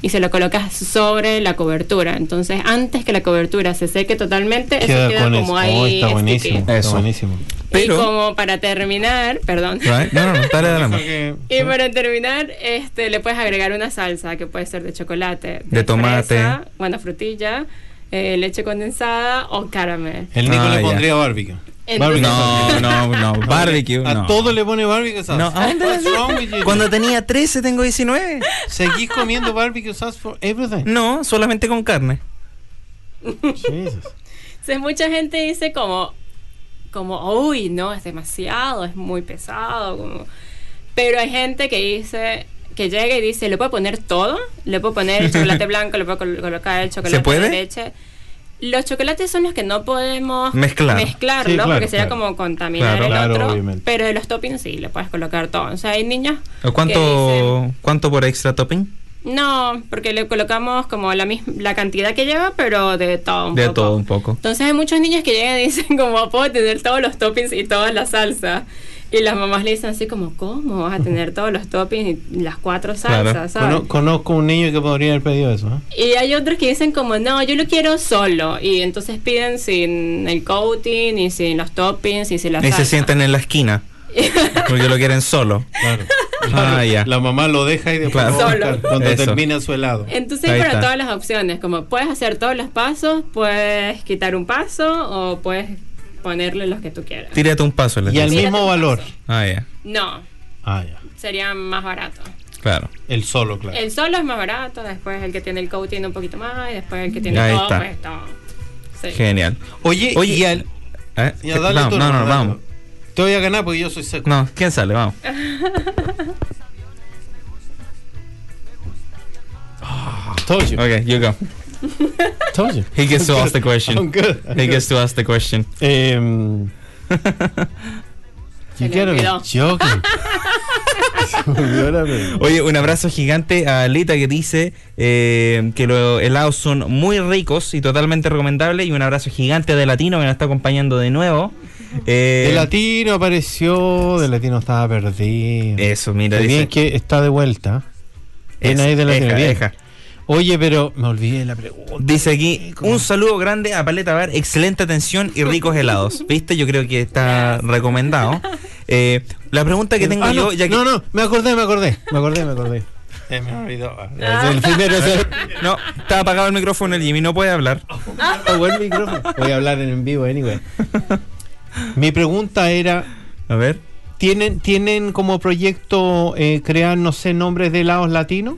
y se lo colocas sobre la cobertura. Entonces, antes que la cobertura se seque totalmente, eso Queda queda con como eso. ahí Oh, está sticky. buenísimo. Está Eso. buenísimo. Pero- Y como para terminar, perdón. Right? No, no, no, dale, dale. Porque- Y para terminar, este, le puedes agregar una salsa que puede ser de chocolate, De tomate. fresa, bueno, frutilla, eh, leche condensada o caramel. El Nico Ah, le ya. pondría barbecue. No, no, no. Barbecue. A no. todo le pone barbecue sauce. No, ¿a dónde What's le- wrong with you? Cuando tenía 13 tengo 19. Seguís comiendo barbecue sauce for everything. No, solamente con carne. Jesus. Entonces, mucha gente dice como, como, uy, no, es demasiado, es muy pesado. Como... Pero hay gente que dice, que llega y dice, ¿le puedo poner todo? ¿Le puedo poner el chocolate blanco? ¿Le puedo col- colocar el chocolate puede? de leche? Los chocolates son los que no podemos Mezclar. mezclarlos Sí, claro, porque sería claro. como contaminar Claro. el Claro, otro. obviamente. Pero de los toppings sí, le puedes colocar todo. O sea, hay niños. ¿O que ¿Cuánto, dicen- ¿Cuánto por extra topping? no, porque le colocamos como la misma la cantidad que lleva, pero de todo un De poco. todo un poco. Entonces hay muchos niños que llegan y dicen como puedo tener todos los toppings y toda la salsa. Y las mamás le dicen así como, ¿cómo vas a tener todos los toppings y las cuatro Claro. salsas? ¿sabes? Cono- conozco un niño que podría haber pedido eso. ¿eh? Y hay otros que dicen como, no, yo lo quiero solo. Y entonces piden sin el coating y sin los toppings y sin la Y se salsa. sientan en la esquina. Porque lo quieren solo. Claro. Ah, ya. La mamá lo deja y después Claro. Solo. cuando Eso. termina su helado. Entonces Ahí hay para está. todas las opciones, como puedes hacer todos los pasos, puedes quitar un paso o puedes ponerle los que tú quieras. Tírate un paso. les Y al dice. mismo valor. Ah, ya. No, Ah, ya. sería más barato. Claro. El solo, claro. El solo es más barato, después el que tiene el coating un poquito más y después el que tiene Ahí todo, está. pues todo. Sí. Genial. Oye, Oye, y al- ¿Eh? ya, dale vamos, tú, no, no, dale vamos. tú. Te voy a ganar porque yo soy seco. No, ¿quién sale? Vamos. Told you. Okay, you go. Told you. He gets to ask the question. I'm good. I'm He good. gets to ask the question. Um, you. Oye, un abrazo gigante a Lita que dice eh, que los helados son muy ricos y totalmente recomendables. Y un abrazo gigante de Latino que nos está acompañando de nuevo. Eh, De latino apareció, de latino estaba perdido. Eso, mira, dice. bien que está de vuelta. Eso, ahí de latino. eja. Oye, pero me olvidé la pregunta. Dice aquí, un saludo grande a Paleta Bar, excelente atención y ricos helados. ¿Viste? Yo creo que está recomendado. Eh, la pregunta que tengo Ah, yo, no, ya que... no, no, me acordé, me acordé, me acordé, me acordé. Eh, me olvidó. Ah. El primero es el, No, está apagado el micrófono el Jimmy, no puede hablar. Oh, buen micrófono. Voy a hablar en vivo, anyway. Mi pregunta era, A ver. ¿tienen, ¿tienen como proyecto eh, crear, no sé, nombres de helados latinos?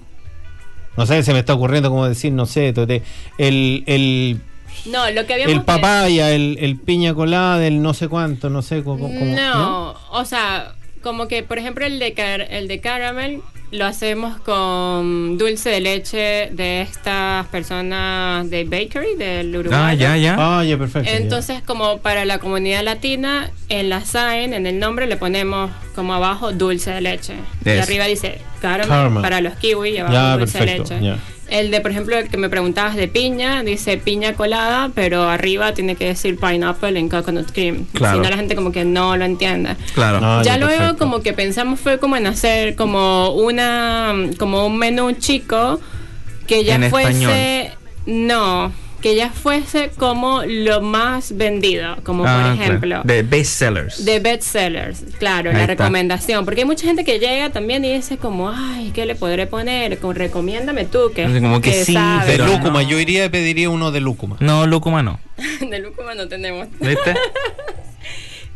No sé, se me está ocurriendo como decir, no sé, tote- el, el, No, lo que habíamos el papaya, el, el piña colada, el no sé cuánto, no sé cómo. cómo- No, o sea, como que por ejemplo el de car- el de caramel lo hacemos con dulce de leche de estas personas de bakery del Uruguay. Ah, ya, ya. Ah, ya, perfecto. ya. Entonces, como para la comunidad latina, en la sign, en el nombre, le ponemos como abajo dulce de leche. Y arriba dice caramel, Caramel. para los kiwi y abajo Ya, dulce perfecto, de leche. ya. El de, por ejemplo, el que me preguntabas de piña, dice piña colada, pero arriba tiene que decir pineapple en coconut cream. Claro. Si no, la gente como que no lo entiende. Claro. No, ya luego perfecto. como que pensamos fue como en hacer como una como un menú chico que ya En fuese no que ya fuese como lo más vendido como Ah, por claro. ejemplo De bestsellers. de bestsellers, claro, Ahí la está. recomendación, porque hay mucha gente que llega también y dice como, ay, ¿qué le podré poner? Como, recomiéndame tú, que, como que sí, sabes". De lúcuma, no. yo iría y pediría uno de lúcuma. No, lúcuma no. de lúcuma no tenemos. ¿Viste?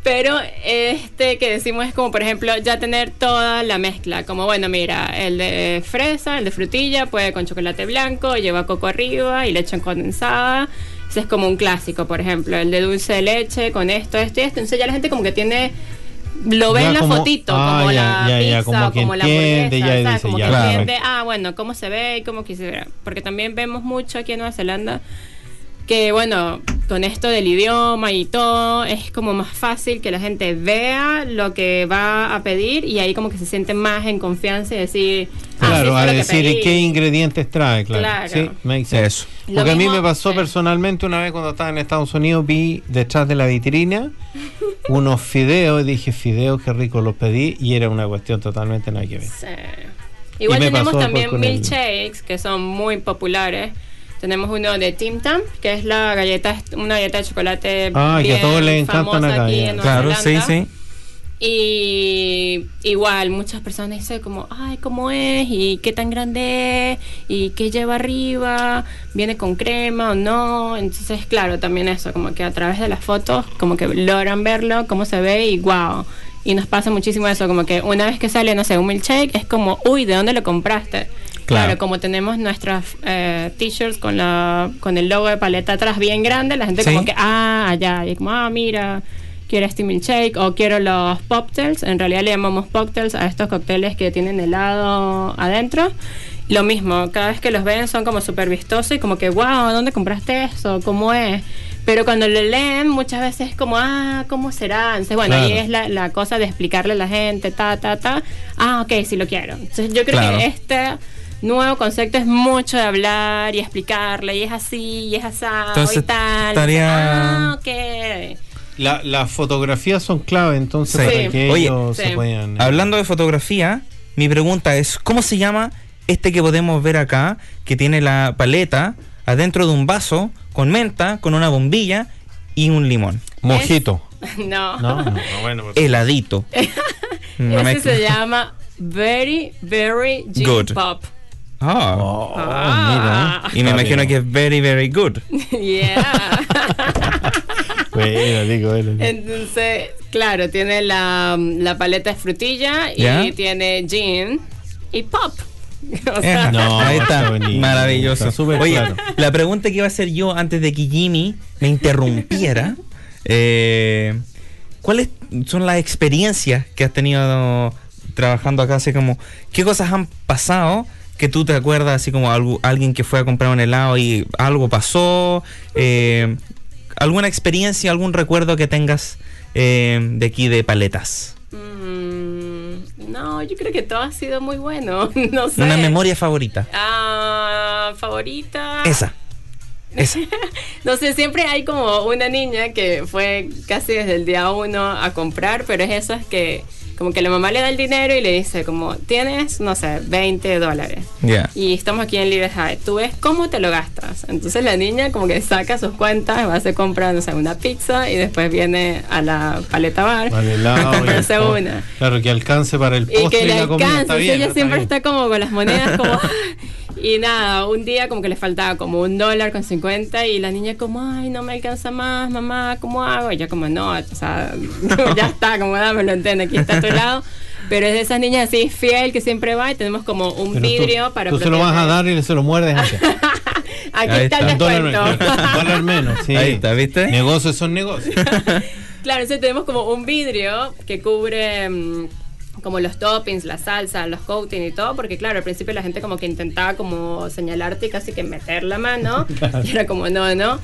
Pero este que decimos es como, por ejemplo, ya tener toda la mezcla. Como, bueno, mira, el de fresa, el de frutilla, puede con chocolate blanco, lleva coco arriba y leche condensada. Ese es como un clásico, por ejemplo. El de dulce de leche con esto, esto y esto. Entonces ya la gente como que tiene... Lo ve Ya en la como- fotito, ah, como ya, la ya, ya, pizza como o que como la hamburguesa, ya ¿sabes? dice, como ya, que claro. entiende, ah, bueno, cómo se ve y cómo quisiera. Porque también vemos mucho aquí en Nueva Zelanda que bueno, con esto del idioma y todo, es como más fácil que la gente vea lo que va a pedir y ahí como que se siente más en confianza y decir, ah, sí, Claro, a que decir qué ingredientes trae, claro. Claro. Sí, makes sense. Eso. Lo Porque a mí me pasó sí. personalmente una vez cuando estaba en Estados Unidos, vi detrás de la vitrina unos fideos y dije, fideos, qué rico los pedí y era una cuestión totalmente nada que ver. Sí. Igual me tenemos también el- milkshakes que son muy populares. Tenemos uno de Tim Tam, que es la galleta, una galleta de chocolate Ah, que a bien todos les encantan en Nueva Claro, sí, sí. Y igual, muchas personas dicen como, ay, ¿cómo es? ¿Y qué tan grande es? ¿Y qué lleva arriba? ¿Viene con crema o no? Entonces, claro, también eso, como que a través de las fotos, como que logran verlo, cómo se ve y wow. Y nos pasa muchísimo eso, como que una vez que sale, no sé, un milkshake, es como, uy, ¿de dónde lo compraste? Claro. Claro, como tenemos nuestras eh, t-shirts con, la, con el logo de paleta atrás bien grande, la gente Sí. como que, ah, allá, y como, ah, mira, quiero este milkshake o quiero los poptails. En realidad le llamamos poptails a estos cócteles que tienen helado adentro. lo mismo, cada vez que los ven son como súper vistosos y como que, wow, ¿dónde compraste eso? ¿Cómo es? Pero cuando lo leen, muchas veces es como, ah, ¿cómo será? Entonces, bueno, Claro. ahí es la, la cosa de explicarle a la gente, ta, ta, ta. Ah, ok, sí lo quiero. Entonces, yo creo Claro. que este nuevo concepto es mucho de hablar y explicarle, y es así, y es asado, Entonces, y tal. estaría- Ah, ok. La- las fotografías son clave entonces Sí. para Sí. que Oye, ellos sí. se puedan. eh, Hablando de fotografía, mi pregunta es, ¿cómo se llama este que podemos ver acá, que tiene la paleta adentro de un vaso con menta, con una bombilla y un limón? Mojito. No. No, no, no, bueno. pues- Heladito. Una Ese se llama Very, Very Gin Good. Pop. Ah. Oh, Ah. Y me Está imagino bien. que es very, very good. yeah. Bueno, digo, bueno. Entonces, claro, tiene la, la paleta de frutilla y tiene gin y pop. O Eh, sea, No, ahí está, bonito, maravilloso. está Oye, claro. la pregunta que iba a hacer yo antes de que Jimmy me interrumpiera, eh, ¿cuáles son las experiencias que has tenido trabajando acá? Así como, ¿qué cosas han pasado que tú te acuerdas, así como algo- alguien que fue a comprar un helado y algo pasó? Eh, ¿Alguna experiencia, algún recuerdo que tengas eh, de aquí de paletas? mm, no, yo creo que todo ha sido muy bueno. No sé. Una memoria favorita. Ah, favorita. Esa. Esa. No sé, siempre hay como una niña que fue casi desde el día uno a comprar, pero es esas que como que la mamá le da el dinero y le dice como, tienes, no sé, 20 dólares. Ya. Y estamos aquí en Libertad. Tú ves cómo te lo gastas. Entonces la niña como que saca sus cuentas, va a hacer comprar, no sé, una pizza y después viene a la paleta bar Vale, y comprarse una. Claro, que alcance para el Y postre que y, le la comida. alcance. Está Entonces bien, ella siempre bien. está como con las monedas como... Y nada, un día como que le faltaba como un dólar con 50 y la niña como, ay, no me alcanza más, mamá, ¿cómo hago? Y yo como, no, o sea, ya está, como dámelo, entiende, aquí está a tu lado. Pero es de esas niñas así fiel que siempre va y tenemos como un Pero tú- vidrio para Tú se lo vas a dar y se lo muerdes antes. Aquí Ahí está el dólar, descuento. menos, dólar menos, sí. Ahí está, ¿viste? Negocios son negocios. Claro, entonces tenemos como un vidrio que cubre mm, como los toppings, la salsa, los coating y todo, porque claro, al principio la gente como que intentaba como señalarte y casi que meter la mano, y era como no, no.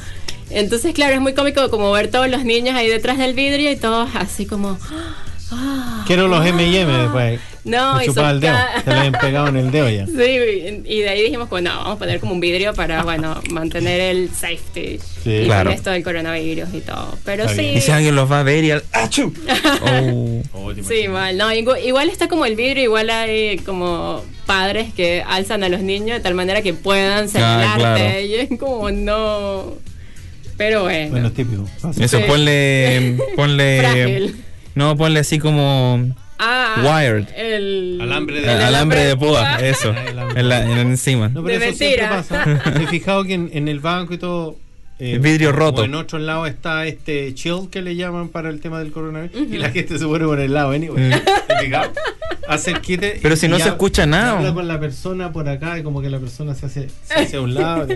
Entonces, claro, es muy cómico como ver todos los niños ahí detrás del vidrio y todos así como... ah, Quiero los ah. M&M después. No, Me y el dedo. Se le habían pegado en el dedo ya. Sí, y de ahí dijimos, bueno, vamos a poner como un vidrio para, bueno, mantener el safety. Sí. y Claro. con esto del coronavirus y todo. Pero Está sí. bien. Y si alguien los va a ver y al... ¡Achú! Oh. Sí, mal. No, igual, igual está como el vidrio, igual hay como padres que alzan a los niños de tal manera que puedan señalarte. claro. Y es como no. Pero bueno. Bueno, es típico. Eso, Sí. ponle... Ponle... No, ponle así como... ah, wired. El Alambre de- el alambre de púa, púa. eso. Ah, el alambre. En la, en encima. No, pero De eso mentira. pasa. ¿Te has fijado que en, en el banco y todo... eh, El vidrio o roto. en otro lado está este chill que le llaman para el tema del coronavirus. Y la gente se pone por el lado, anyway. ¿Te has fijado? Hace el quite. Pero si no se escucha nada. Habla con la persona por acá y como que la persona se hace, se hace a un lado.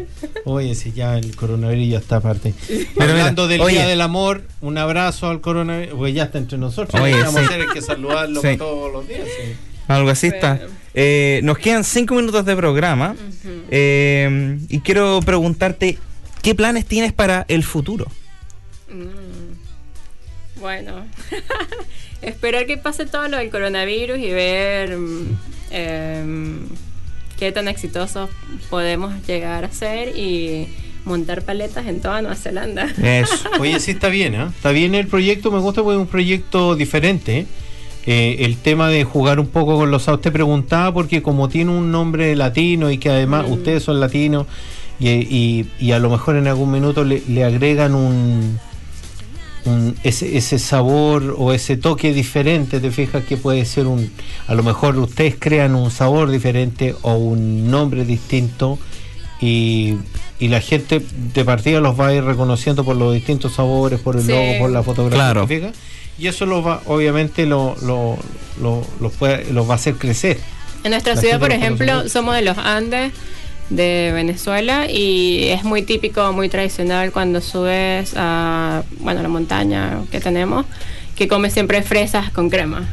Oye, si ya el coronavirus ya está aparte. Pero Hablando mira, del oye. Día del Amor, un abrazo al coronavirus. Pues ya está entre nosotros. Oye, vamos sí. a que saludarlo Sí. todos los días. sí. Algo así está. Eh, nos quedan cinco minutos de programa. eh, y quiero preguntarte, ¿qué planes tienes para el futuro? Mm. Bueno, esperar que pase todo lo del coronavirus y ver mm, em, qué tan exitosos podemos llegar a ser y montar paletas en toda Nueva Zelanda. Eso. Oye, sí está bien, ¿eh? Está bien el proyecto, me gusta porque es un proyecto diferente. Eh, el tema de jugar un poco con los autos, te preguntaba porque como tiene un nombre latino y que además Mm. ustedes son latinos y, y- y a lo mejor en algún minuto le, le agregan un, un- ese, ese sabor o ese toque diferente, te fijas que puede ser un, a lo mejor ustedes crean un sabor diferente o un nombre distinto y, y la gente de partida los va a ir reconociendo por los distintos sabores, por el Sí. logo, por la fotografía. Claro. ¿te fijas? Y eso los va, obviamente lo, lo, lo- los puede- los va a hacer crecer. En nuestra La ciudad, por ejemplo, somos de los Andes de Venezuela y es muy típico, muy tradicional cuando subes a bueno, la montaña que tenemos, que comes siempre fresas con crema.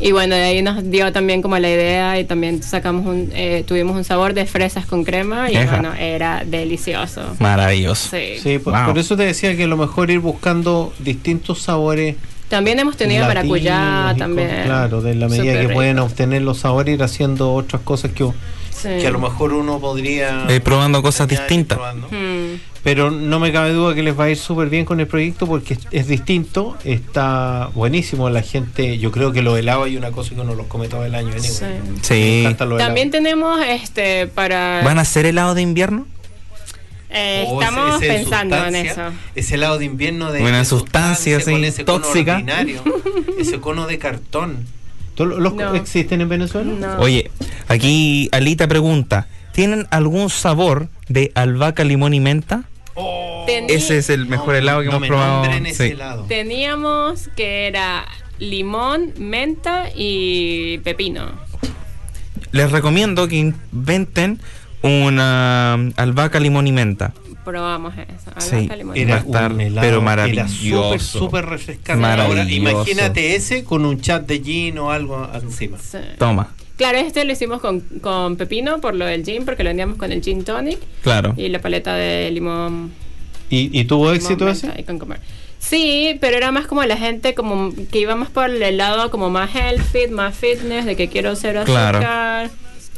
Y bueno, de ahí nos dio también como la idea y también sacamos un, eh, tuvimos un sabor de fresas con crema y Eja. bueno, era delicioso. Maravilloso. Sí. Sí, por, Wow. por eso te decía que a lo mejor ir buscando distintos sabores. También hemos tenido latinos maracuyá también. con- claro, de la medida que rico. pueden obtener los sabores, ir haciendo otras cosas que, Sí. que a lo mejor uno podría. Ir probando cosas distintas. probando. Hmm. Pero no me cabe duda que les va a ir súper bien con el proyecto porque es, es distinto, está buenísimo. La gente, yo creo que los helados hay una cosa que uno los come todo el año. anyway. Sí. Sí. También tenemos este para ¿Van a hacer helado de invierno? eh, Oh, estamos ese- ese de pensando en sustancia, eso. Ese helado de invierno de, Una sustancia ese cono tóxica. ordinario, ese cono de cartón. ¿Todos los No. existen en Venezuela? No. Oye, aquí Alita pregunta, ¿tienen algún sabor de albahaca, limón y menta? Ese es el mejor helado que no hemos me probado. nombren ese Sí. helado. Teníamos que era limón, menta y pepino. Les recomiendo que inventen una albahaca, limón y menta. Probamos eso. Sí. albahaca, limón y Era Va a estar, un helado, pero Era maravilloso. súper, súper refrescante. Maravilloso. Ahora, imagínate ese con un chat de gin o algo encima. Sí. Toma, Claro, este lo hicimos con, con pepino por lo del gin, porque lo vendíamos con el gin tonic claro. y la paleta de limón. ¿Y, y tuvo limón, éxito ese? Sí, pero era más como la gente como que iba más por el lado como más healthy, más fitness, de que quiero cero Claro.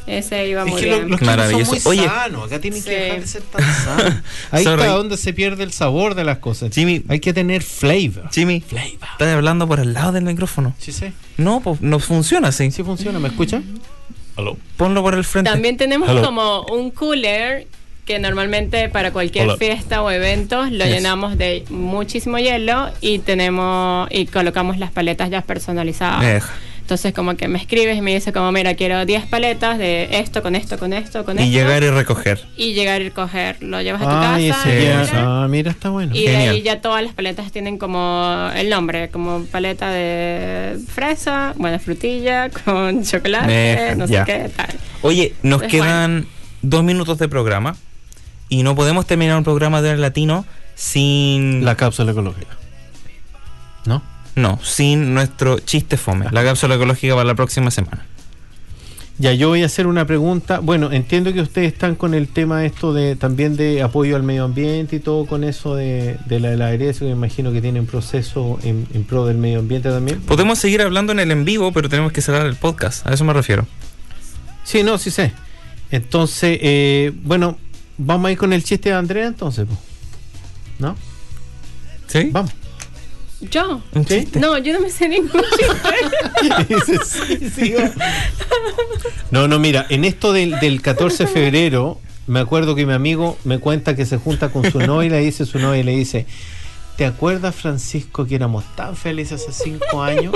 Ese iba Es muy que bien. los chicos son Maravilloso. muy Oye. sanos. Acá tienen Sí. que dejar de ser tan sanos. Ahí Sorry. está donde se pierde el sabor de las cosas. Jimmy. Hay que tener flavor. Jimmy, Flavor. estás hablando por el lado del micrófono. Sí, sí. No, pues no funciona así. Sí funciona. ¿Me escucha? Aló. Ponlo por el frente. También tenemos Hello. como un cooler que normalmente para cualquier Hola. fiesta o eventos lo Yes. llenamos de muchísimo hielo y tenemos y colocamos las paletas ya personalizadas. Eja. Entonces como que me escribes y me dice como mira quiero 10 paletas de esto con esto con esto con Y esto llegar y recoger. y llegar y coger lo llevas a tu Ay, casa y mira, Ah, mira, está bueno. y de ahí ya todas las paletas tienen como el nombre, como paleta de fresa, bueno, frutilla, con chocolate, no ya. sé qué tal. Oye, nos quedan dos minutos de programa y no podemos terminar un programa de latino sin La cápsula ecológica. ¿No? No, sin nuestro chiste fome. La cápsula ecológica para la próxima semana. Ya, yo voy a hacer una pregunta. Bueno, entiendo que ustedes están con el tema esto de también de apoyo al medio ambiente y todo con eso de, de la heladería. Me imagino que tienen proceso en, en pro del medio ambiente también. Podemos seguir hablando en el en vivo, pero tenemos que cerrar el podcast. A eso me refiero. Sí, no, sí sé. Entonces, eh, bueno, vamos a ir con el chiste de Andrea entonces. ¿No? ¿Sí? Vamos. Yo. Un ¿Sí? chiste. No, yo no me sé ningún chiste. Sí. No, no, mira, en esto del, del 14 de febrero, me acuerdo que mi amigo me cuenta que se junta con su novia y le dice su novia y le dice, ¿te acuerdas Francisco que éramos tan felices hace cinco años?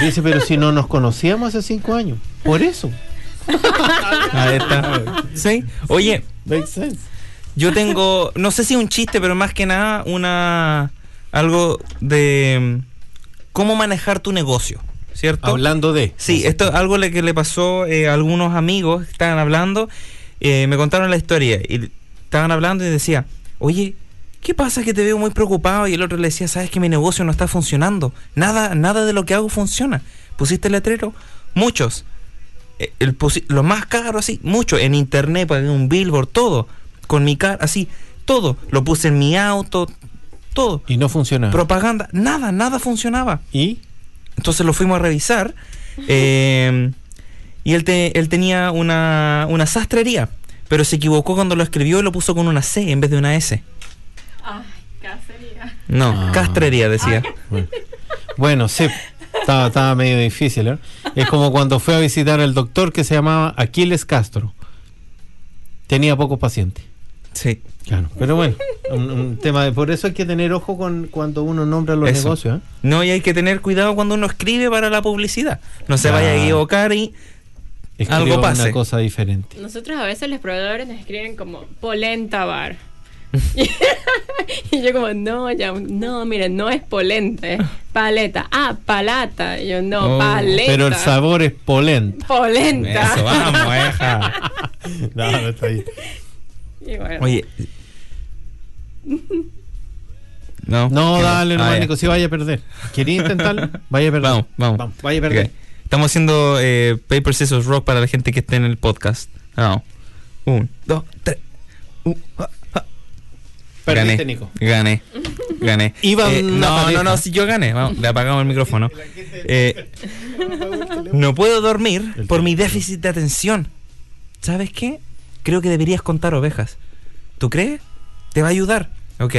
Y dice, pero si no nos conocíamos hace cinco años. Por eso. Ahí está. Sí. Oye, Makes sense. Yo tengo, no sé si un chiste, pero más que nada una algo de mm, cómo manejar tu negocio, ¿cierto? Hablando de. Sí, esto es algo le- que le pasó eh, a algunos amigos que estaban hablando, eh, me contaron la historia y estaban hablando y decía, oye, ¿qué pasa que te veo muy preocupado? Y el otro le decía, sabes que mi negocio no está funcionando, nada, nada de lo que hago funciona. ¿Pusiste el letrero? Muchos. Eh, El, lo más caro así, mucho, en internet, pagué un billboard, todo, con mi cara, así, todo, lo puse en mi auto, todo. Y no funciona. Propaganda, nada, nada funcionaba. ¿Y? Entonces lo fuimos a revisar. eh, y él, te- él tenía una, una sastrería. Pero se equivocó cuando lo escribió y lo puso con una C en vez de una S. Ay, cacería. No, Ah. castrería decía. Bueno, Bueno, sí, estaba, estaba medio difícil. ¿eh? Es como cuando fue a visitar al doctor que se llamaba Aquiles Castro. Tenía pocos pacientes. Sí. Claro. Pero bueno, un, un tema de. Por eso hay que tener ojo con cuando uno nombra los Eso. negocios. ¿eh? No, y hay que tener cuidado cuando uno escribe para la publicidad. No se vaya a equivocar y... Escribió Algo pase. una cosa diferente. Nosotros a veces los proveedores nos escriben como polenta bar. y yo como, no, ya, no, miren, no es polenta, es paleta. Ah, palata. Y yo, no, Oh, paleta. Pero el sabor es polenta. Polenta. Eso, vamos, eja. No, no está bien. Y bueno, Oye. No, No, dale, Ah, ya. Nico, si vaya a perder. ¿Querías intentarlo? Vaya a perder. Vamos, vamos. vaya a perder. Estamos haciendo eh, Paper Scissors Rock para la gente que esté en el podcast. Vamos. Un, dos, tres. Uh, ah, ah. Perdiste, gané, Nico. Gané. Gané. Iba Eh, no, no, no, si yo gané. Vamos, le apagamos el micrófono. Eh, no puedo dormir por mi déficit de atención. ¿Sabes qué? Creo que deberías contar ovejas. ¿Tú crees? ¿Te va a ayudar? Ok.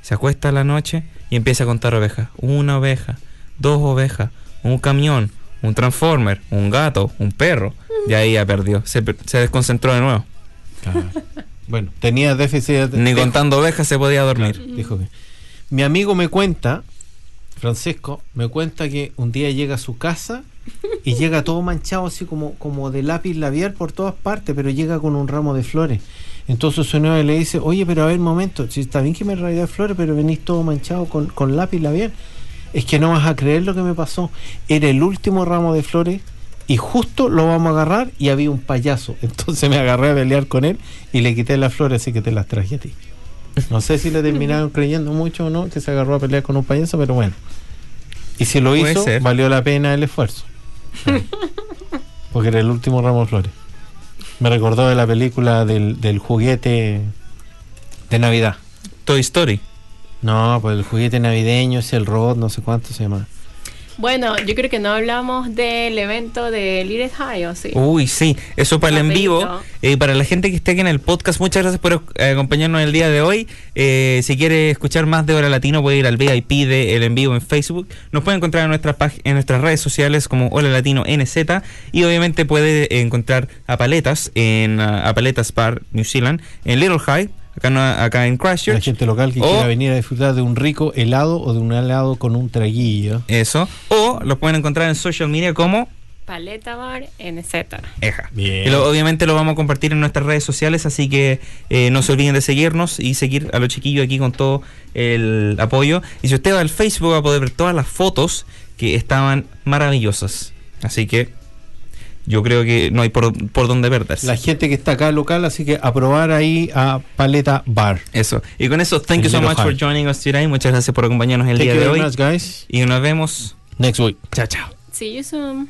Se acuesta a la noche y empieza a contar ovejas. Una oveja, dos ovejas, un camión, un transformer, un gato, un perro. Y ahí ya perdió. Se, se desconcentró de nuevo. Claro. Bueno, tenía déficit de Ni dijo- contando ovejas se podía dormir. Dijo que. Mi amigo me cuenta, Francisco, me cuenta que un día llega a su casa y llega todo manchado así como, como de lápiz labial por todas partes, pero llega con un ramo de flores. Entonces su novia le dice, oye, pero a ver, momento, si está bien que me de flores, pero venís todo manchado con, con lápiz labial. Es que no vas a creer lo que me pasó. Era el último ramo de flores y justo lo vamos a agarrar y había un payaso. Entonces me agarré a pelear con él y le quité las flores, así que te las traje a ti. No sé si le terminaron creyendo mucho o no que se agarró a pelear con un payaso, pero bueno. Y si lo Puede hizo, ser. valió la pena el esfuerzo. Porque era el último ramo de flores. Me recordó de la película del, del juguete de Navidad. Toy Story. No, pues el juguete navideño es el robot, no sé cuánto se llama. Bueno, yo creo que no hablamos del evento de Little High, ¿o sí? Uy, sí, eso para el en vivo. Eh, para la gente que esté aquí en el podcast, muchas gracias por acompañarnos el día de hoy. Eh, si quiere escuchar más de Hora Latino, puede ir al VIP de El En Vivo en Facebook. Nos puede encontrar en, nuestras pag- en nuestras redes sociales como Hora Latino NZ. Y obviamente puede encontrar a Paletas en ah, a Paletas Bar New Zealand, en Little High, acá, no- acá en La Christchurch. gente local que O- quiera venir a disfrutar de un rico helado o de un helado con un traguillo. Eso. O lo pueden encontrar en social media como Paleta Bar NZ. Eja. Bien. Lo- obviamente lo vamos a compartir en nuestras redes sociales, así que eh, no se olviden de seguirnos y seguir a los chiquillos aquí con todo el apoyo. Y si usted va al Facebook va a poder ver todas las fotos que estaban maravillosas. Así que yo creo que no hay por, por dónde perderse. La gente que está acá local, así que a probar ahí a Paleta Bar. Eso. Y con eso, thank you so much for joining us today. Muchas gracias por acompañarnos el Thank día de hoy. much, guys. Y nos vemos. Next week. Chao, chao. See you soon.